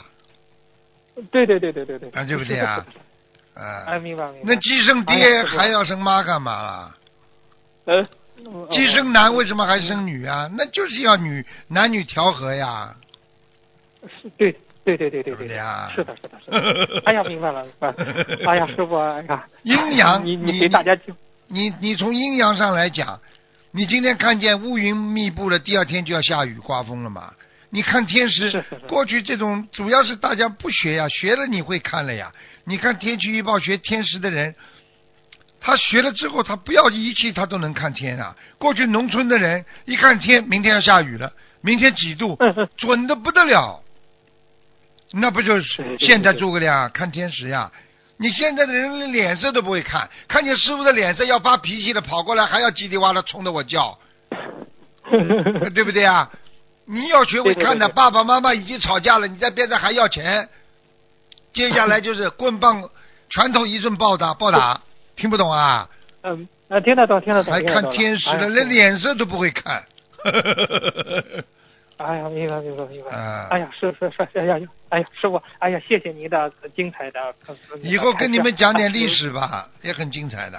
对对对对对对。啊，对不对啊？哎，啊，明白明白。那鸡生哎爹还要生妈干嘛啦？呃，鸡生男为什么？还生女啊？那就是要女男女调和呀，是对对对对对对不对啊？是的，是的，是的。哎呀，明白了，明白了。[laughs] 哎呀，师傅，哎呀，阴阳你你给大家听。你你从阴阳上来讲，你今天看见乌云密布了，第二天就要下雨刮风了嘛？你看天时，过去这种主要是大家不学呀，学了你会看了呀。你看天气预报学天时的人，他学了之后，他不要仪器他都能看天啊。过去农村的人一看天，明天要下雨了，明天几度，[laughs] 准的不得了。那不就是现在诸葛亮看天时呀？你现在的人连脸色都不会看，看见师傅的脸色要发脾气了，跑过来还要叽里哇啦冲着我叫，呃 [laughs] 对不对啊？你要学会看的，爸爸妈妈已经吵架了，你在边上还要钱，接下来就是棍棒拳头一顿暴打暴打，[laughs] 听不懂啊？嗯，呃，听得懂，听得懂。还看天时了，连脸色都不会看。[laughs] 哎呀，明白明白明白。啊哎呀，是是是，哎呀，哎呀，师傅，哎呀，谢谢您的精彩的。呃以后跟你们讲点历。呃史吧，也很精彩的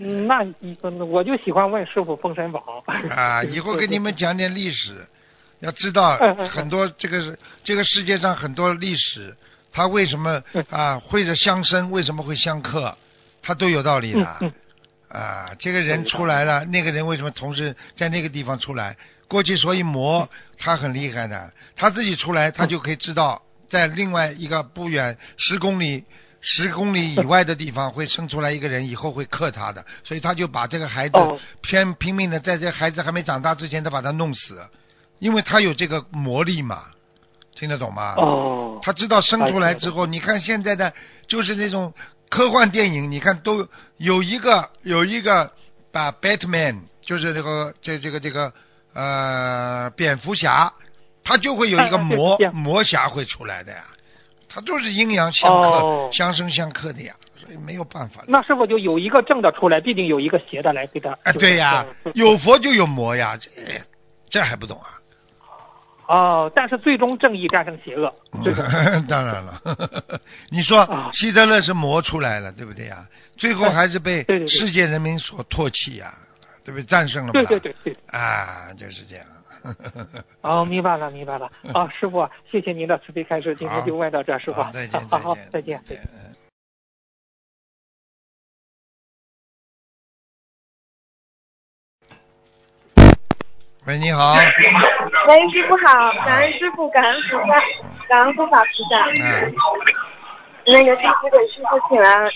嗯，那一我就喜欢问师傅《封神榜》啊。以后跟你们讲点历史，要知道很多这个这个世界上很多历史，它为什么嗯。啊会着相生，为什么会相克，它都有道理的。啊，这个人出来了，那个人为什么同时在那个地方出来？过去所以魔他很厉害的，他自己出来，他就可以知道在另外一个不远十公里、十公里以外的地方会生出来一个人，以后会克他的，所以他就把这个孩子哦。偏拼命的在这孩子还没长大之前，他把他弄死，因为他有这个魔力嘛，听得懂吗？哦，他知道生出来之后，你看现在的就是那种科幻电影，你看都有一个有一个把 Batman 就是这个这这个这个呃蝙蝠侠，他就会有一个哎哎魔魔侠会出来的呀，他就是阴阳相克、哦相生相克的呀，所以没有办法的。那是否就有一个正的出来，必定有一个邪的来给他。啊，对呀，嗯有佛就有魔呀，这这还不懂啊？哦，但是最终正义战胜邪恶。对嗯 [laughs] 当然了，[laughs] 你说啊希特勒是磨出来了，对不对呀？最后还是被世界人民所唾弃呀，对不对？战胜了嘛？对对对对。啊，就是这样。[laughs] 哦，明白了，明白了。啊，师傅，谢谢您的慈悲开示，今天就问到这，师傅。好再见，好好，再再见。再见。喂，你好，喂，师傅好，感恩师傅，感恩菩萨，感恩护法菩萨。嗯。那个弟子给师傅请安，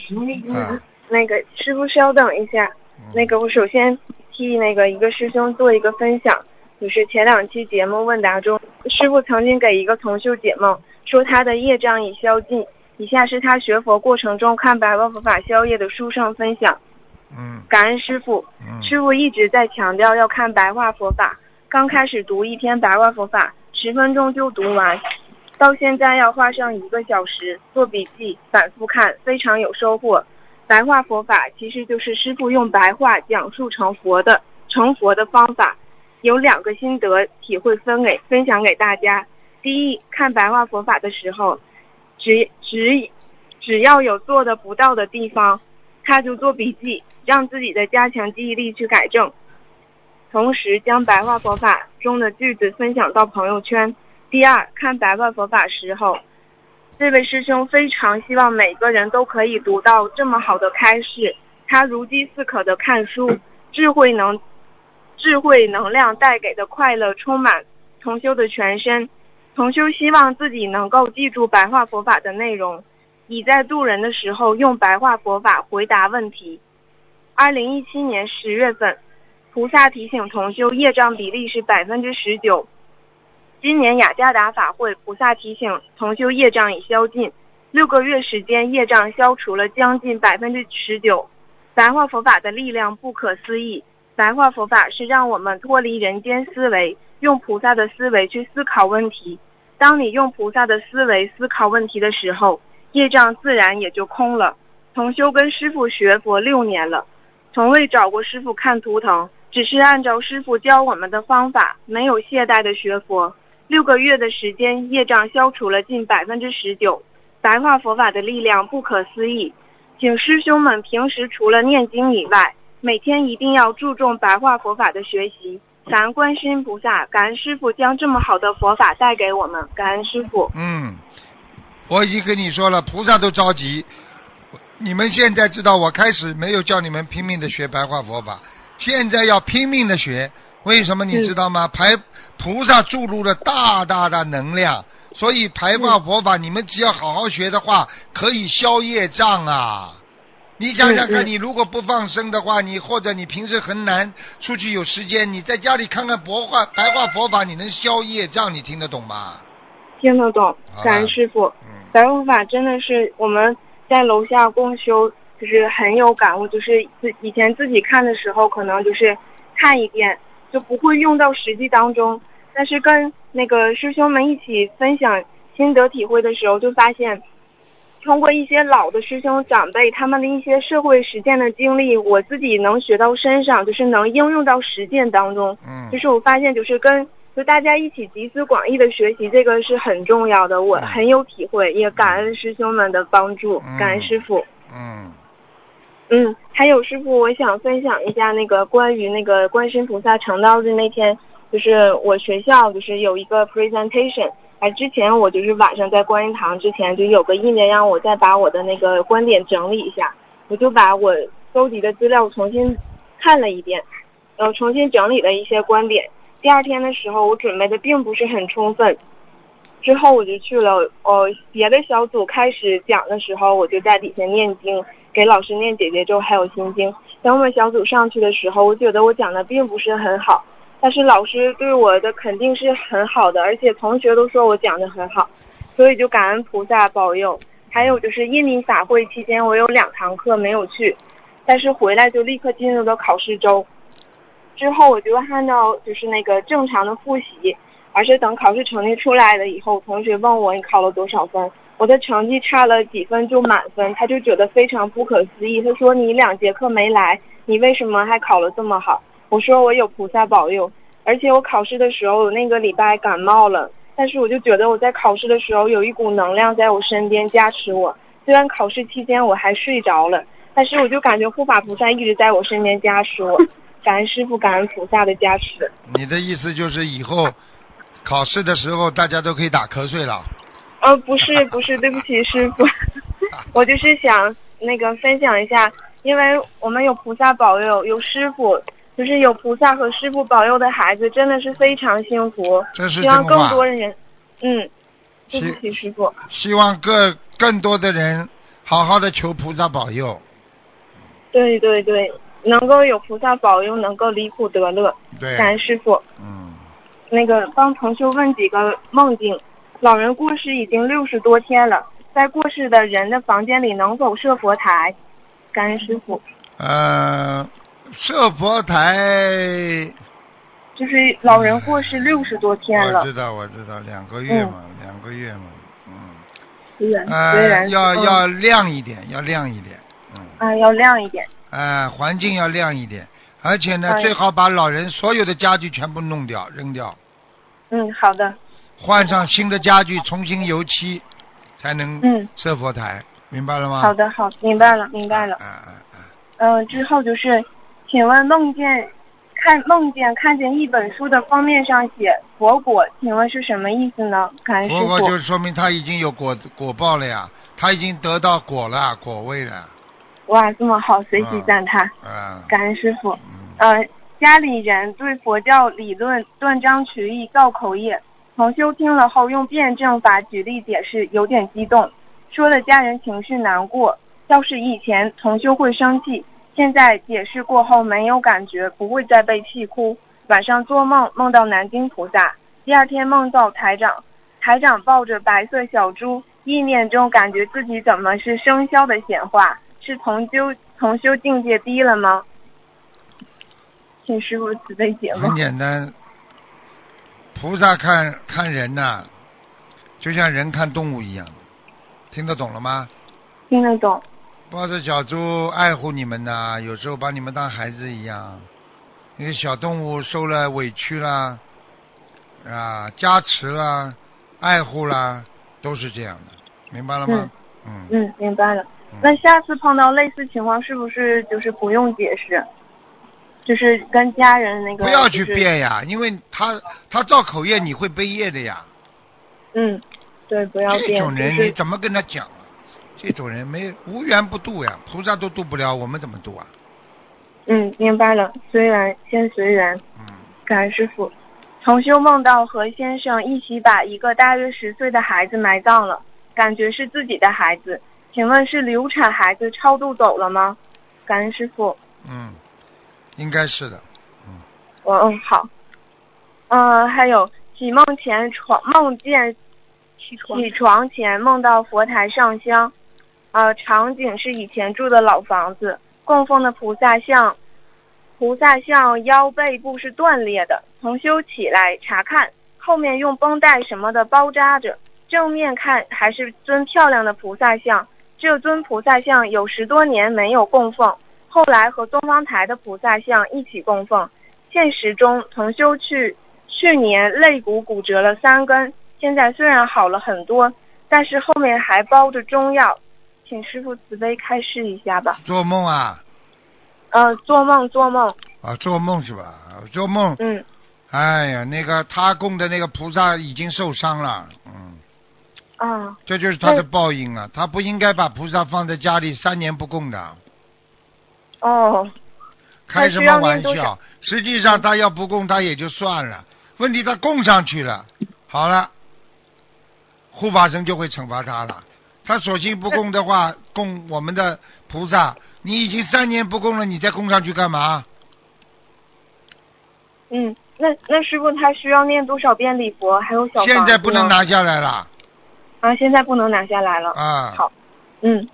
嗯。那个师傅稍等一下，那个我首先替那个一个师兄做一个分享，就是前两期节目问答中，师傅曾经给一个同修解梦，说他的业障已消尽。以下是他学佛过程中看白话佛法消业的书上分享，嗯感恩师傅。嗯师傅一直在强调要看白话佛法，刚开始读一篇白话佛法，十分钟就读完，到现在要花上一个小时做笔记，反复看，非常有收获。白话佛法其实就是师傅用白话讲述成佛的成佛的方法，有两个心得体会分给分享给大家。第一，看白话佛法的时候，只只只要有做的不到的地方，他就做笔记，让自己的加强记忆力去改正。同时，将白话佛法中的句子分享到朋友圈。第二，看白话佛法时候，这位师兄非常希望每个人都可以读到这么好的开示。他如饥似渴的看书，智慧能智慧能量带给的快乐充满同修的全身。同修希望自己能够记住白话佛法的内容，你在渡人的时候用白话佛法回答问题。二零一七年十月份，菩萨提醒同修业障比例是百分之十九。今年雅加达法会，菩萨提醒同修业障已消尽，六个月时间业障消除了将近百分之十九。白话佛法的力量不可思议，白话佛法是让我们脱离人间思维，用菩萨的思维去思考问题。当你用菩萨的思维思考问题的时候，业障自然也就空了。同修跟师傅学佛六年了，从未找过师傅看图腾，只是按照师傅教我们的方法，没有懈怠的学佛。六个月的时间，业障消除了近百分之十九。白话佛法的力量不可思议，请师兄们平时除了念经以外，每天一定要注重白话佛法的学习。感恩观世音菩萨，感恩师傅将这么好的佛法带给我们，感恩师傅。嗯，我已经跟你说了，菩萨都着急。你们现在知道，我开始没有叫你们拼命的学白话佛法，现在要拼命的学。为什么你知道吗？排菩萨注入了大大的能量，所以白话佛法，你们只要好好学的话，可以消业障啊。你想想看，你如果不放生的话，你或者你平时很难出去有时间，你在家里看看白话白话佛法，你能消业障，你听得懂吗？听得懂，感恩师傅。白话佛法真的是我们在楼下共修，就是很有感悟。就是自以前自己看的时候，可能就是看一遍就不会用到实际当中，但是跟那个师兄们一起分享心得体会的时候，就发现。通过一些老的师兄长辈他们的一些社会实践的经历，我自己能学到身上，就是能应用到实践当中。嗯，就是我发现，就是跟就大家一起集思广益的学习，这个是很重要的。我很有体会，也感恩师兄们的帮助，感恩师傅。嗯，嗯，还有师傅，我想分享一下那个关于那个观世音菩萨成道日那天，就是我学校就是有一个 presentation。哎，之前我就是晚上在观音堂之前就有个意念，让我再把我的那个观点整理一下，我就把我搜集的资料重新看了一遍，然后重新整理了一些观点。第二天的时候，我准备的并不是很充分，之后我就去了哦别的小组开始讲的时候，我就在底下念经，给老师念姐姐咒还有心经。等我们小组上去的时候，我觉得我讲的并不是很好。但是老师对我的肯定是很好的，而且同学都说我讲的很好，所以就感恩菩萨保佑。还有就是印尼法会期间，我有两堂课没有去，但是回来就立刻进入了考试周。之后我就按照就是那个正常的复习，而且等考试成绩出来了以后，同学问我你考了多少分，我的成绩差了几分就满分，他就觉得非常不可思议。他说你两节课没来，你为什么还考了这么好？我说我有菩萨保佑，而且我考试的时候那个礼拜感冒了，但是我就觉得我在考试的时候有一股能量在我身边加持我。虽然考试期间我还睡着了，但是我就感觉护法菩萨一直在我身边加持我。感恩师傅，感恩菩萨的加持。你的意思就是以后考试的时候大家都可以打瞌睡了？呃，不是不是，对不起师傅，[laughs] 我就是想那个分享一下，因为我们有菩萨保佑，有师傅。就是有菩萨和师傅保佑的孩子，真的是非常幸福。这是希望更多的人，嗯，对不起师傅。希望更更多的人好好的求菩萨保佑。对对对，能够有菩萨保佑，能够离苦得乐。对。感恩师傅。嗯。那个帮同修问几个梦境：老人过世已经六十多天了，在过世的人的房间里能否设佛台？感恩师傅。呃。设佛台，就是老人过世六十多天了。我知道，我知道，两个月嘛，两个月嘛，嗯。虽然虽然要要亮一点，要亮一点，嗯。啊，要亮一点。哎，环境要亮一点，而且呢，最好把老人所有的家具全部弄掉，扔掉。嗯，好的。换上新的家具，重新油漆，才能嗯设佛台，明白了吗？好的，好，明白了，明白了。嗯嗯嗯。嗯，之后就是。请问梦见看梦见看见一本书的封面上写佛果，请问是什么意思呢？感恩师佛果就是说明他已经有果果报了呀，他已经得到果了果位了。哇，这么好，随喜赞叹。嗯。感恩师傅。呃，家里人对佛教理论断章取义造口业，同修听了后用辩证法举例解释，有点激动，说的家人情绪难过。要是以前同修会生气。现在解释过后没有感觉，不会再被气哭。晚上做梦梦到南京菩萨，第二天梦到台长，台长抱着白色小猪，意念中感觉自己怎么是生肖的显化？是同修同修境界低了吗？请师傅慈悲解惑。很简单，菩萨看看人呐，就像人看动物一样，听得懂了吗？听得懂。抱着小猪爱护你们呐，有时候把你们当孩子一样。那个小动物受了委屈啦，啊，加持啦，爱护啦，都是这样的，明白了吗？嗯嗯，明白了。嗯那下次碰到类似情况，是不是就是不用解释，就是跟家人那个不要去就是变呀，因为他他造口业，你会背业的呀。嗯，对，不要变这，种人就是你怎么跟他讲啊？这种人没无缘不渡呀，菩萨都渡不了，我们怎么渡啊？嗯，明白了。随缘先随缘，嗯，感恩师傅。同修梦到和先生一起把一个大约十岁的孩子埋葬了，感觉是自己的孩子。请问是流产孩子超度走了吗？感恩师傅。嗯，应该是的。嗯我嗯好。呃，还有起梦前床梦见起床起床前梦到佛台上香，呃，场景是以前住的老房子，供奉的菩萨像，菩萨像腰背部是断裂的。同修起来查看，后面用绷带什么的包扎着，正面看还是尊漂亮的菩萨像。这尊菩萨像有十多年没有供奉，后来和东方台的菩萨像一起供奉。现实中，同修去去年肋骨骨折了三根，现在虽然好了很多，但是后面还包着中药，请师傅慈悲开示一下吧。做梦啊？呃，做梦做梦，啊，做梦是吧？做梦，嗯。哎呀，那个他供的那个菩萨已经受伤了，嗯，啊这就是他的报应啊！他不应该把菩萨放在家里三年不供的，哦开什么玩笑？实际上他要不供他也就算了，问题他供上去了，好了，护法神就会惩罚他了。他索性不供的话，供我们的菩萨，你已经三年不供了，你再供上去干嘛？嗯，那那师傅他需要念多少遍礼佛？还有小现在不能拿下来了啊，现在不能拿下来了。啊！好嗯，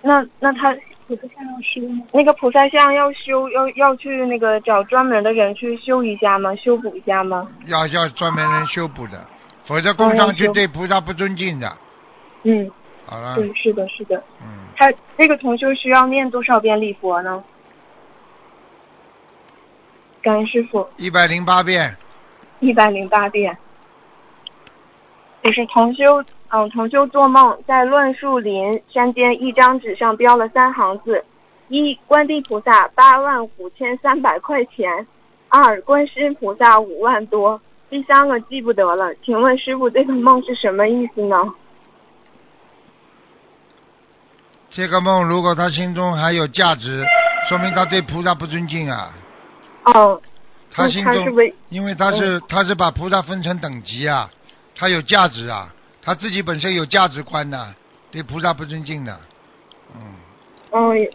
那那他菩萨像要修吗？那个菩萨像要修，要要去那个找专门的人去修一下吗？修补一下吗？要要专门人修补的，否则供上去哦要修对菩萨不尊敬的。嗯，好了，对，是的，是的。嗯，他那个同修需要念多少遍礼佛呢？感恩师傅，一百零八遍，一百零八遍。就是同修，嗯，同修做梦在乱树林山间一张纸上标了三行字：一，观地菩萨八万五千三百块钱；二，观世音菩萨五万多。第三个记不得了，请问师傅这个梦是什么意思呢？这个梦如果他心中还有价值，说明他对菩萨不尊敬啊。哦，他心中，因为他是他是把菩萨分成等级啊，他有价值啊，他自己本身有价值观呐、对菩萨不尊敬的，嗯，嗯，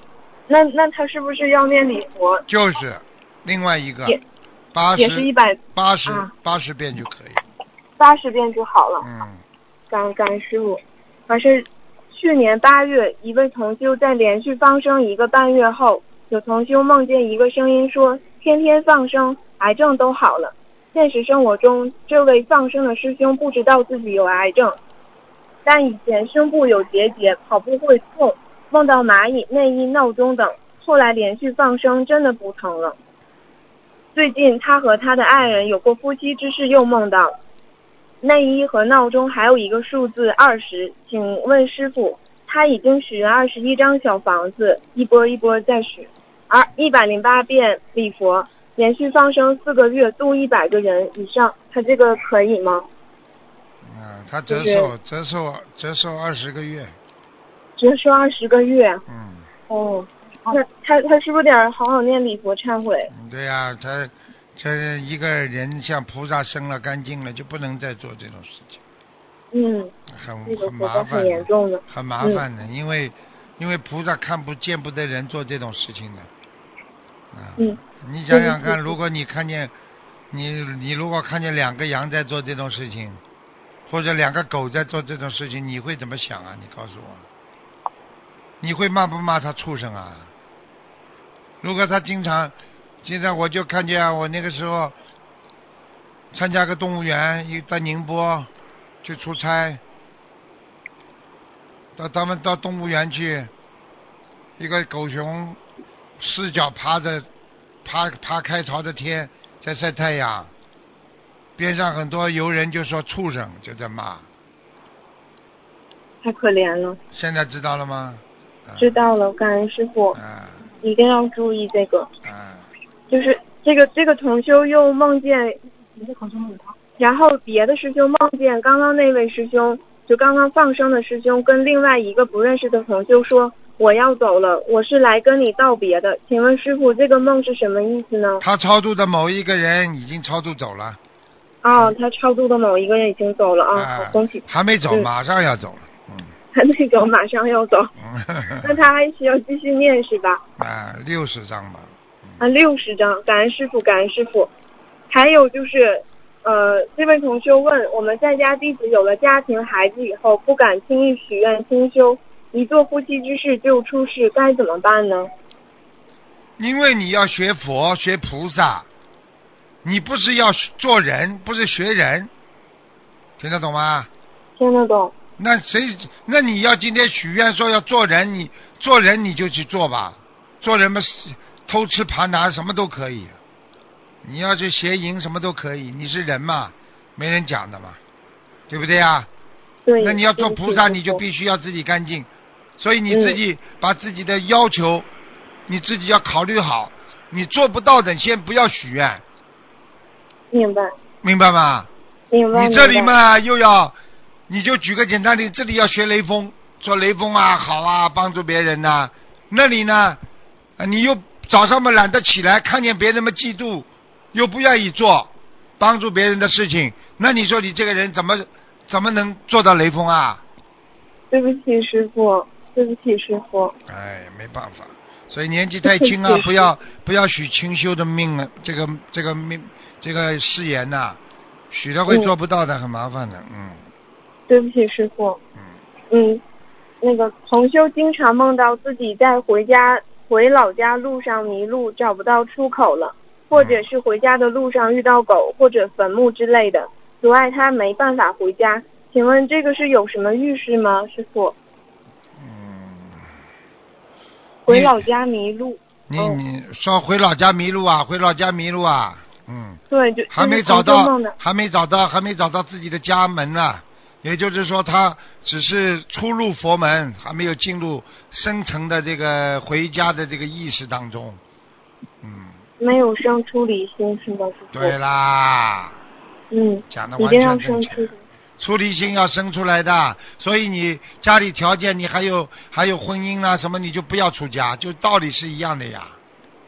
那那他是不是要念礼佛？就是另外一个也八也是一十百八十啊八十遍就可以，八十遍就好了。嗯，感恩感恩师傅。而是去年八月，一位同修在连续放生一个半月后，有同修梦见一个声音说：“天天放生，癌症都好了。”现实生活中，这位放生的师兄不知道自己有癌症，但以前胸部有结节，跑步会痛，梦到蚂蚁、内衣、闹钟等。后来连续放生，真的不疼了。最近，他和他的爱人有过夫妻之事，又梦到内衣和闹钟还有一个数字二十，请问师傅，他已经许愿二十一张小房子，一波一波在许，而一百零八遍礼佛，连续放生四个月，度一百个人以上，他这个可以吗？嗯，他折寿折寿折寿二十个月，折寿二十个月嗯，哦，那他他是不是得好好念礼佛忏悔？对呀、他这一个人像菩萨生了干净了，就不能再做这种事情，嗯，很很麻烦很严重的。很麻烦的，因为因为菩萨看不见不得人做这种事情的。啊，嗯你想想看，如果你看见你你如果看见两个羊在做这种事情，或者两个狗在做这种事情，你会怎么想啊？你告诉我，你会骂不骂他畜生啊？如果他经常，经常我就看见啊，我那个时候参加个动物园，一在宁波去出差，到他们到动物园去，一个狗熊四脚趴着，趴趴开朝着天在晒太阳，边上很多游人就说畜生，就在骂。太可怜了。现在知道了吗？啊知。道了，感恩师傅，啊一定要注意这个。啊，就是这个这个同修又梦见，然后别的师兄梦见刚刚那位师兄，就刚刚放生的师兄跟另外一个不认识的同修说我要走了，我是来跟你道别的，请问师傅这个梦是什么意思呢？他超度的某一个人已经超度走了，哦，他超度的某一个人已经走了啊，恭喜，还没走，嗯马上要走了。嗯 [laughs] 还没走马上要走，嗯，[laughs] 那他还需要继续念是吧？啊，六十张吧。啊，六十张，感恩师傅，感恩师傅。还有就是，呃，这位同学问，我们在家弟子有了家庭孩子以后，不敢轻易许愿清修，一做夫妻之事就出事，该怎么办呢？因为你要学佛学菩萨，你不是要做人，不是学人，听得懂吗？听得懂？那谁？那你要今天许愿说要做人，你做人你就去做吧，做人嘛，是偷吃扒拿什么都可以，你要去邪淫什么都可以，你是人嘛，没人讲的嘛，对不对呀？对。那你要做菩萨，你就必须要自己干净，所以你自己把自己的要求，你自己要考虑好，你做不到的先不要许愿，明白，明白吗？明白。你这里？嘛又要，你就举个简单例，这里要学雷锋，做雷锋啊好啊，帮助别人呐、那里呢，啊你又早上嘛懒得起来，看见别人嘛嫉妒，又不愿意做帮助别人的事情，那你说你这个人怎么怎么能做到雷锋啊？对不起师傅，对不起师傅。哎，没办法，所以年纪太轻啊，不要不要许清修的命啊，这个这个命这个誓言呐、许了会嗯做不到的，很麻烦的，嗯对不起师傅。嗯。嗯，那个同修经常梦到自己在回家回老家路上迷路，找不到出口了，或者是回家的路上遇到狗或者坟墓之类的，阻碍他没办法回家。请问这个是有什么预示吗，师傅？嗯，回老家迷路，你哦你说回老家迷路啊？回老家迷路啊？嗯，对，就还没找到还没找到，还没找到自己的家门呢。也就是说，他只是出入佛门，还没有进入深层的这个回家的这个意识当中。嗯，没有生出离心是吗，师傅？对啦，嗯，讲的完全正确生出。离。心要生出来的，所以你家里条件，你还有还有婚姻啦什么，你就不要出家，就道理是一样的呀。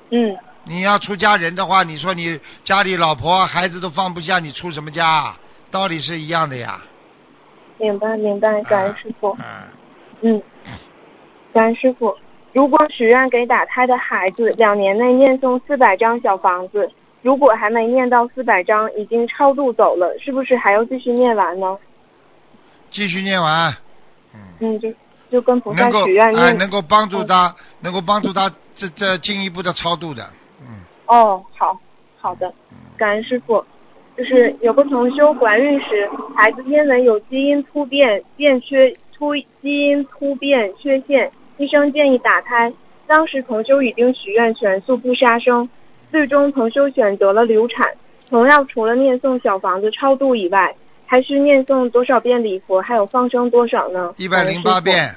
嗯，你要出家人的话，你说你家里老婆孩子都放不下，你出什么家啊？道理是一样的呀。明白明白，感恩师傅。嗯，嗯，感恩师傅。如果许愿给打胎的孩子两年内念诵四百张小房子，如果还没念到四百章，已经超度走了，是不是还要继续念完呢？继续念完，嗯，嗯，就就跟菩萨许愿哎念。能够帮助他，能够帮助他这这进一步的超度的，嗯哦，好好的，嗯，感恩师傅。就是有个同修怀孕时，孩子因为有基因突变、变缺突基因突变缺陷，医生建议打胎。当时同修已经许愿全素不杀生，最终同修选择了流产。同样，除了念诵小房子超度以外，还需念诵多少遍礼佛，还有放生多少呢？一百零八。遍，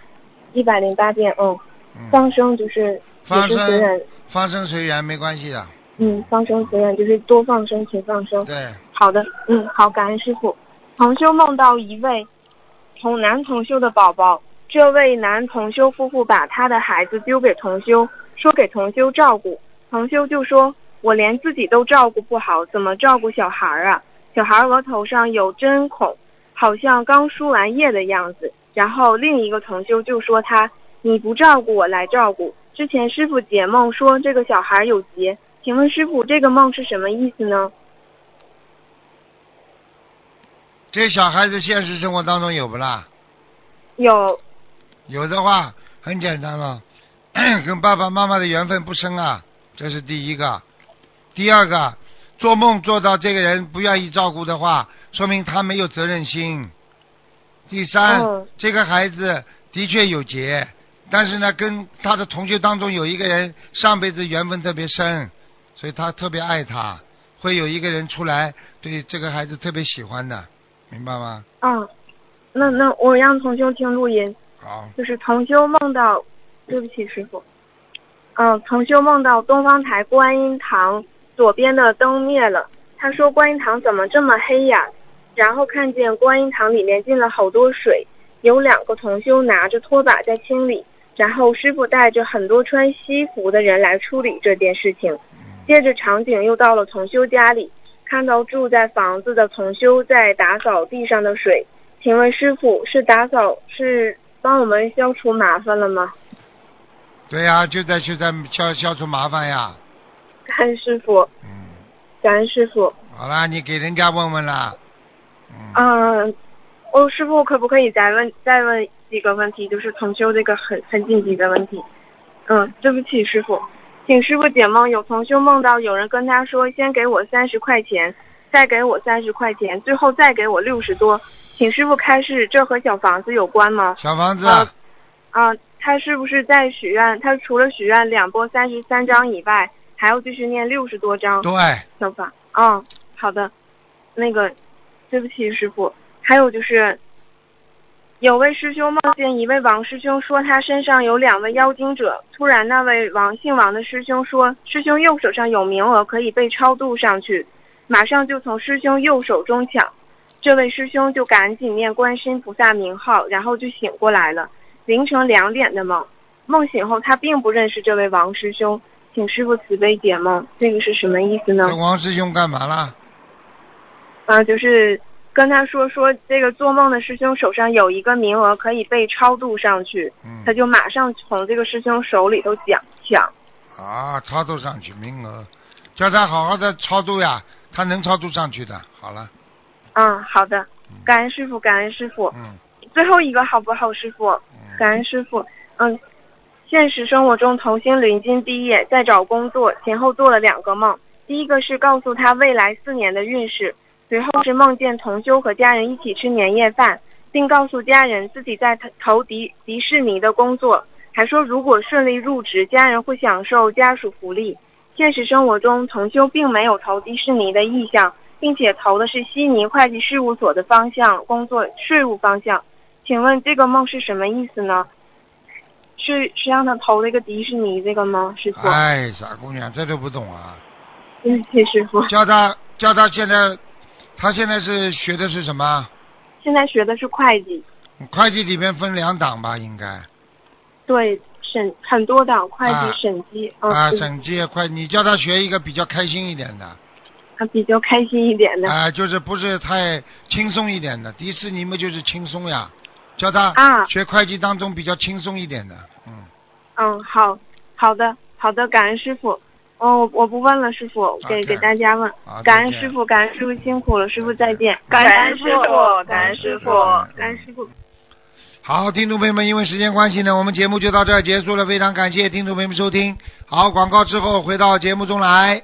一百零八遍，嗯，嗯，放生就是也放生随生缘，放生随缘没关系的，嗯，放生随缘就是多放生，勤放生。对，好的，嗯，好，感恩师傅。同修梦到一位同男同修的宝宝，这位男同修夫妇把他的孩子丢给同修，说给同修照顾。同修就说：“我连自己都照顾不好，怎么照顾小孩儿啊？”小孩额头上有针孔，好像刚输完液的样子。然后另一个同修就说他：“你不照顾我来照顾。”之前师傅解梦说这个小孩有劫，请问师傅这个梦是什么意思呢？这小孩子现实生活当中有不啦？有有的话很简单了，[clears throat] 跟爸爸妈妈的缘分不深啊，这是第一个。第二个，做梦做到这个人不愿意照顾的话，说明他没有责任心。第三，嗯这个孩子的确有劫，但是呢，跟他的同学当中有一个人上辈子缘分特别深，所以他特别爱他，会有一个人出来对这个孩子特别喜欢的，明白吗？嗯，那那我让同修听录音，好，就是同修梦到，对不起师傅，嗯，同修梦到东方台观音堂左边的灯灭了，他说观音堂怎么这么黑呀？然后看见观音堂里面进了好多水，有两个同修拿着拖把在清理，然后师傅带着很多穿西服的人来处理这件事情。接着场景又到了同修家里，看到住在房子的同修在打扫地上的水。请问师傅是打扫是帮我们消除麻烦了吗？对呀、就在就在消消除麻烦呀。感恩师傅，嗯，感恩师傅。好啦，你给人家问问啦。嗯，嗯，哦，师傅可不可以再问再问几个问题？就是同修这个很很紧急的问题。嗯，对不起，师傅，请师傅解梦。有同修梦到有人跟他说，先给我三十块钱，再给我三十块钱，最后再给我六十多。请师傅开示，这和小房子有关吗？小房子，啊啊，他是不是在许愿？他除了许愿两波三十三章以外，还要继续念六十多章对，小法？嗯，好的。那个，对不起，师傅。还有就是，有位师兄梦见一位王师兄说他身上有两位妖精者，突然那位王姓王的师兄说，师兄右手上有名额可以被超度上去，马上就从师兄右手中抢。这位师兄就赶紧念观世音菩萨名号，然后就醒过来了。凌晨两点的梦，梦醒后他并不认识这位王师兄，请师傅慈悲解梦，这个是什么意思呢？跟王师兄干嘛啦？啊，就是跟他说说这个做梦的师兄手上有一个名额可以被超度上去，他嗯，就马上从这个师兄手里头抢抢。啊，超度上去名额，叫他好好的超度呀，他能超度上去的。好了，嗯，好的，感恩师傅，感恩师傅。嗯最后一个好不好，师傅？嗯，感恩师傅。嗯，现实生活中，童星临近毕业，在找工作，前后做了两个梦。第一个是告诉他未来四年的运势，随后是梦见同修和家人一起吃年夜饭，并告诉家人自己在投迪迪士尼的工作，还说如果顺利入职，家人会享受家属福利。现实生活中，同修并没有投迪士尼的意向，并且投的是悉尼会计事务所的方向工作，税务方向。请问这个梦是什么意思呢？是是让他投了一个迪士尼这个吗？师傅，哎，傻姑娘，这都不懂啊！对不起，师傅。叫他叫他现在，他现在是学的是什么？现在学的是会计，会计里面分两档吧，应该对审很多档会啊计审计，嗯，啊，审计会，你叫他学一个比较开心一点的，啊比较开心一点的啊，就是不是太轻松一点的。迪士尼嘛就是轻松呀，叫他啊，学会计当中比较轻松一点的，嗯，嗯，好好的好的，感恩师傅。哦，我我不问了，师傅，给给大家问。好，感恩师傅，感恩师傅辛苦了，师傅再见。感恩师傅感恩师傅感恩师傅。好，听众朋友们，因为时间关系呢，我们节目就到这儿结束了，非常感谢听众朋友们收听。好，广告之后回到节目中来。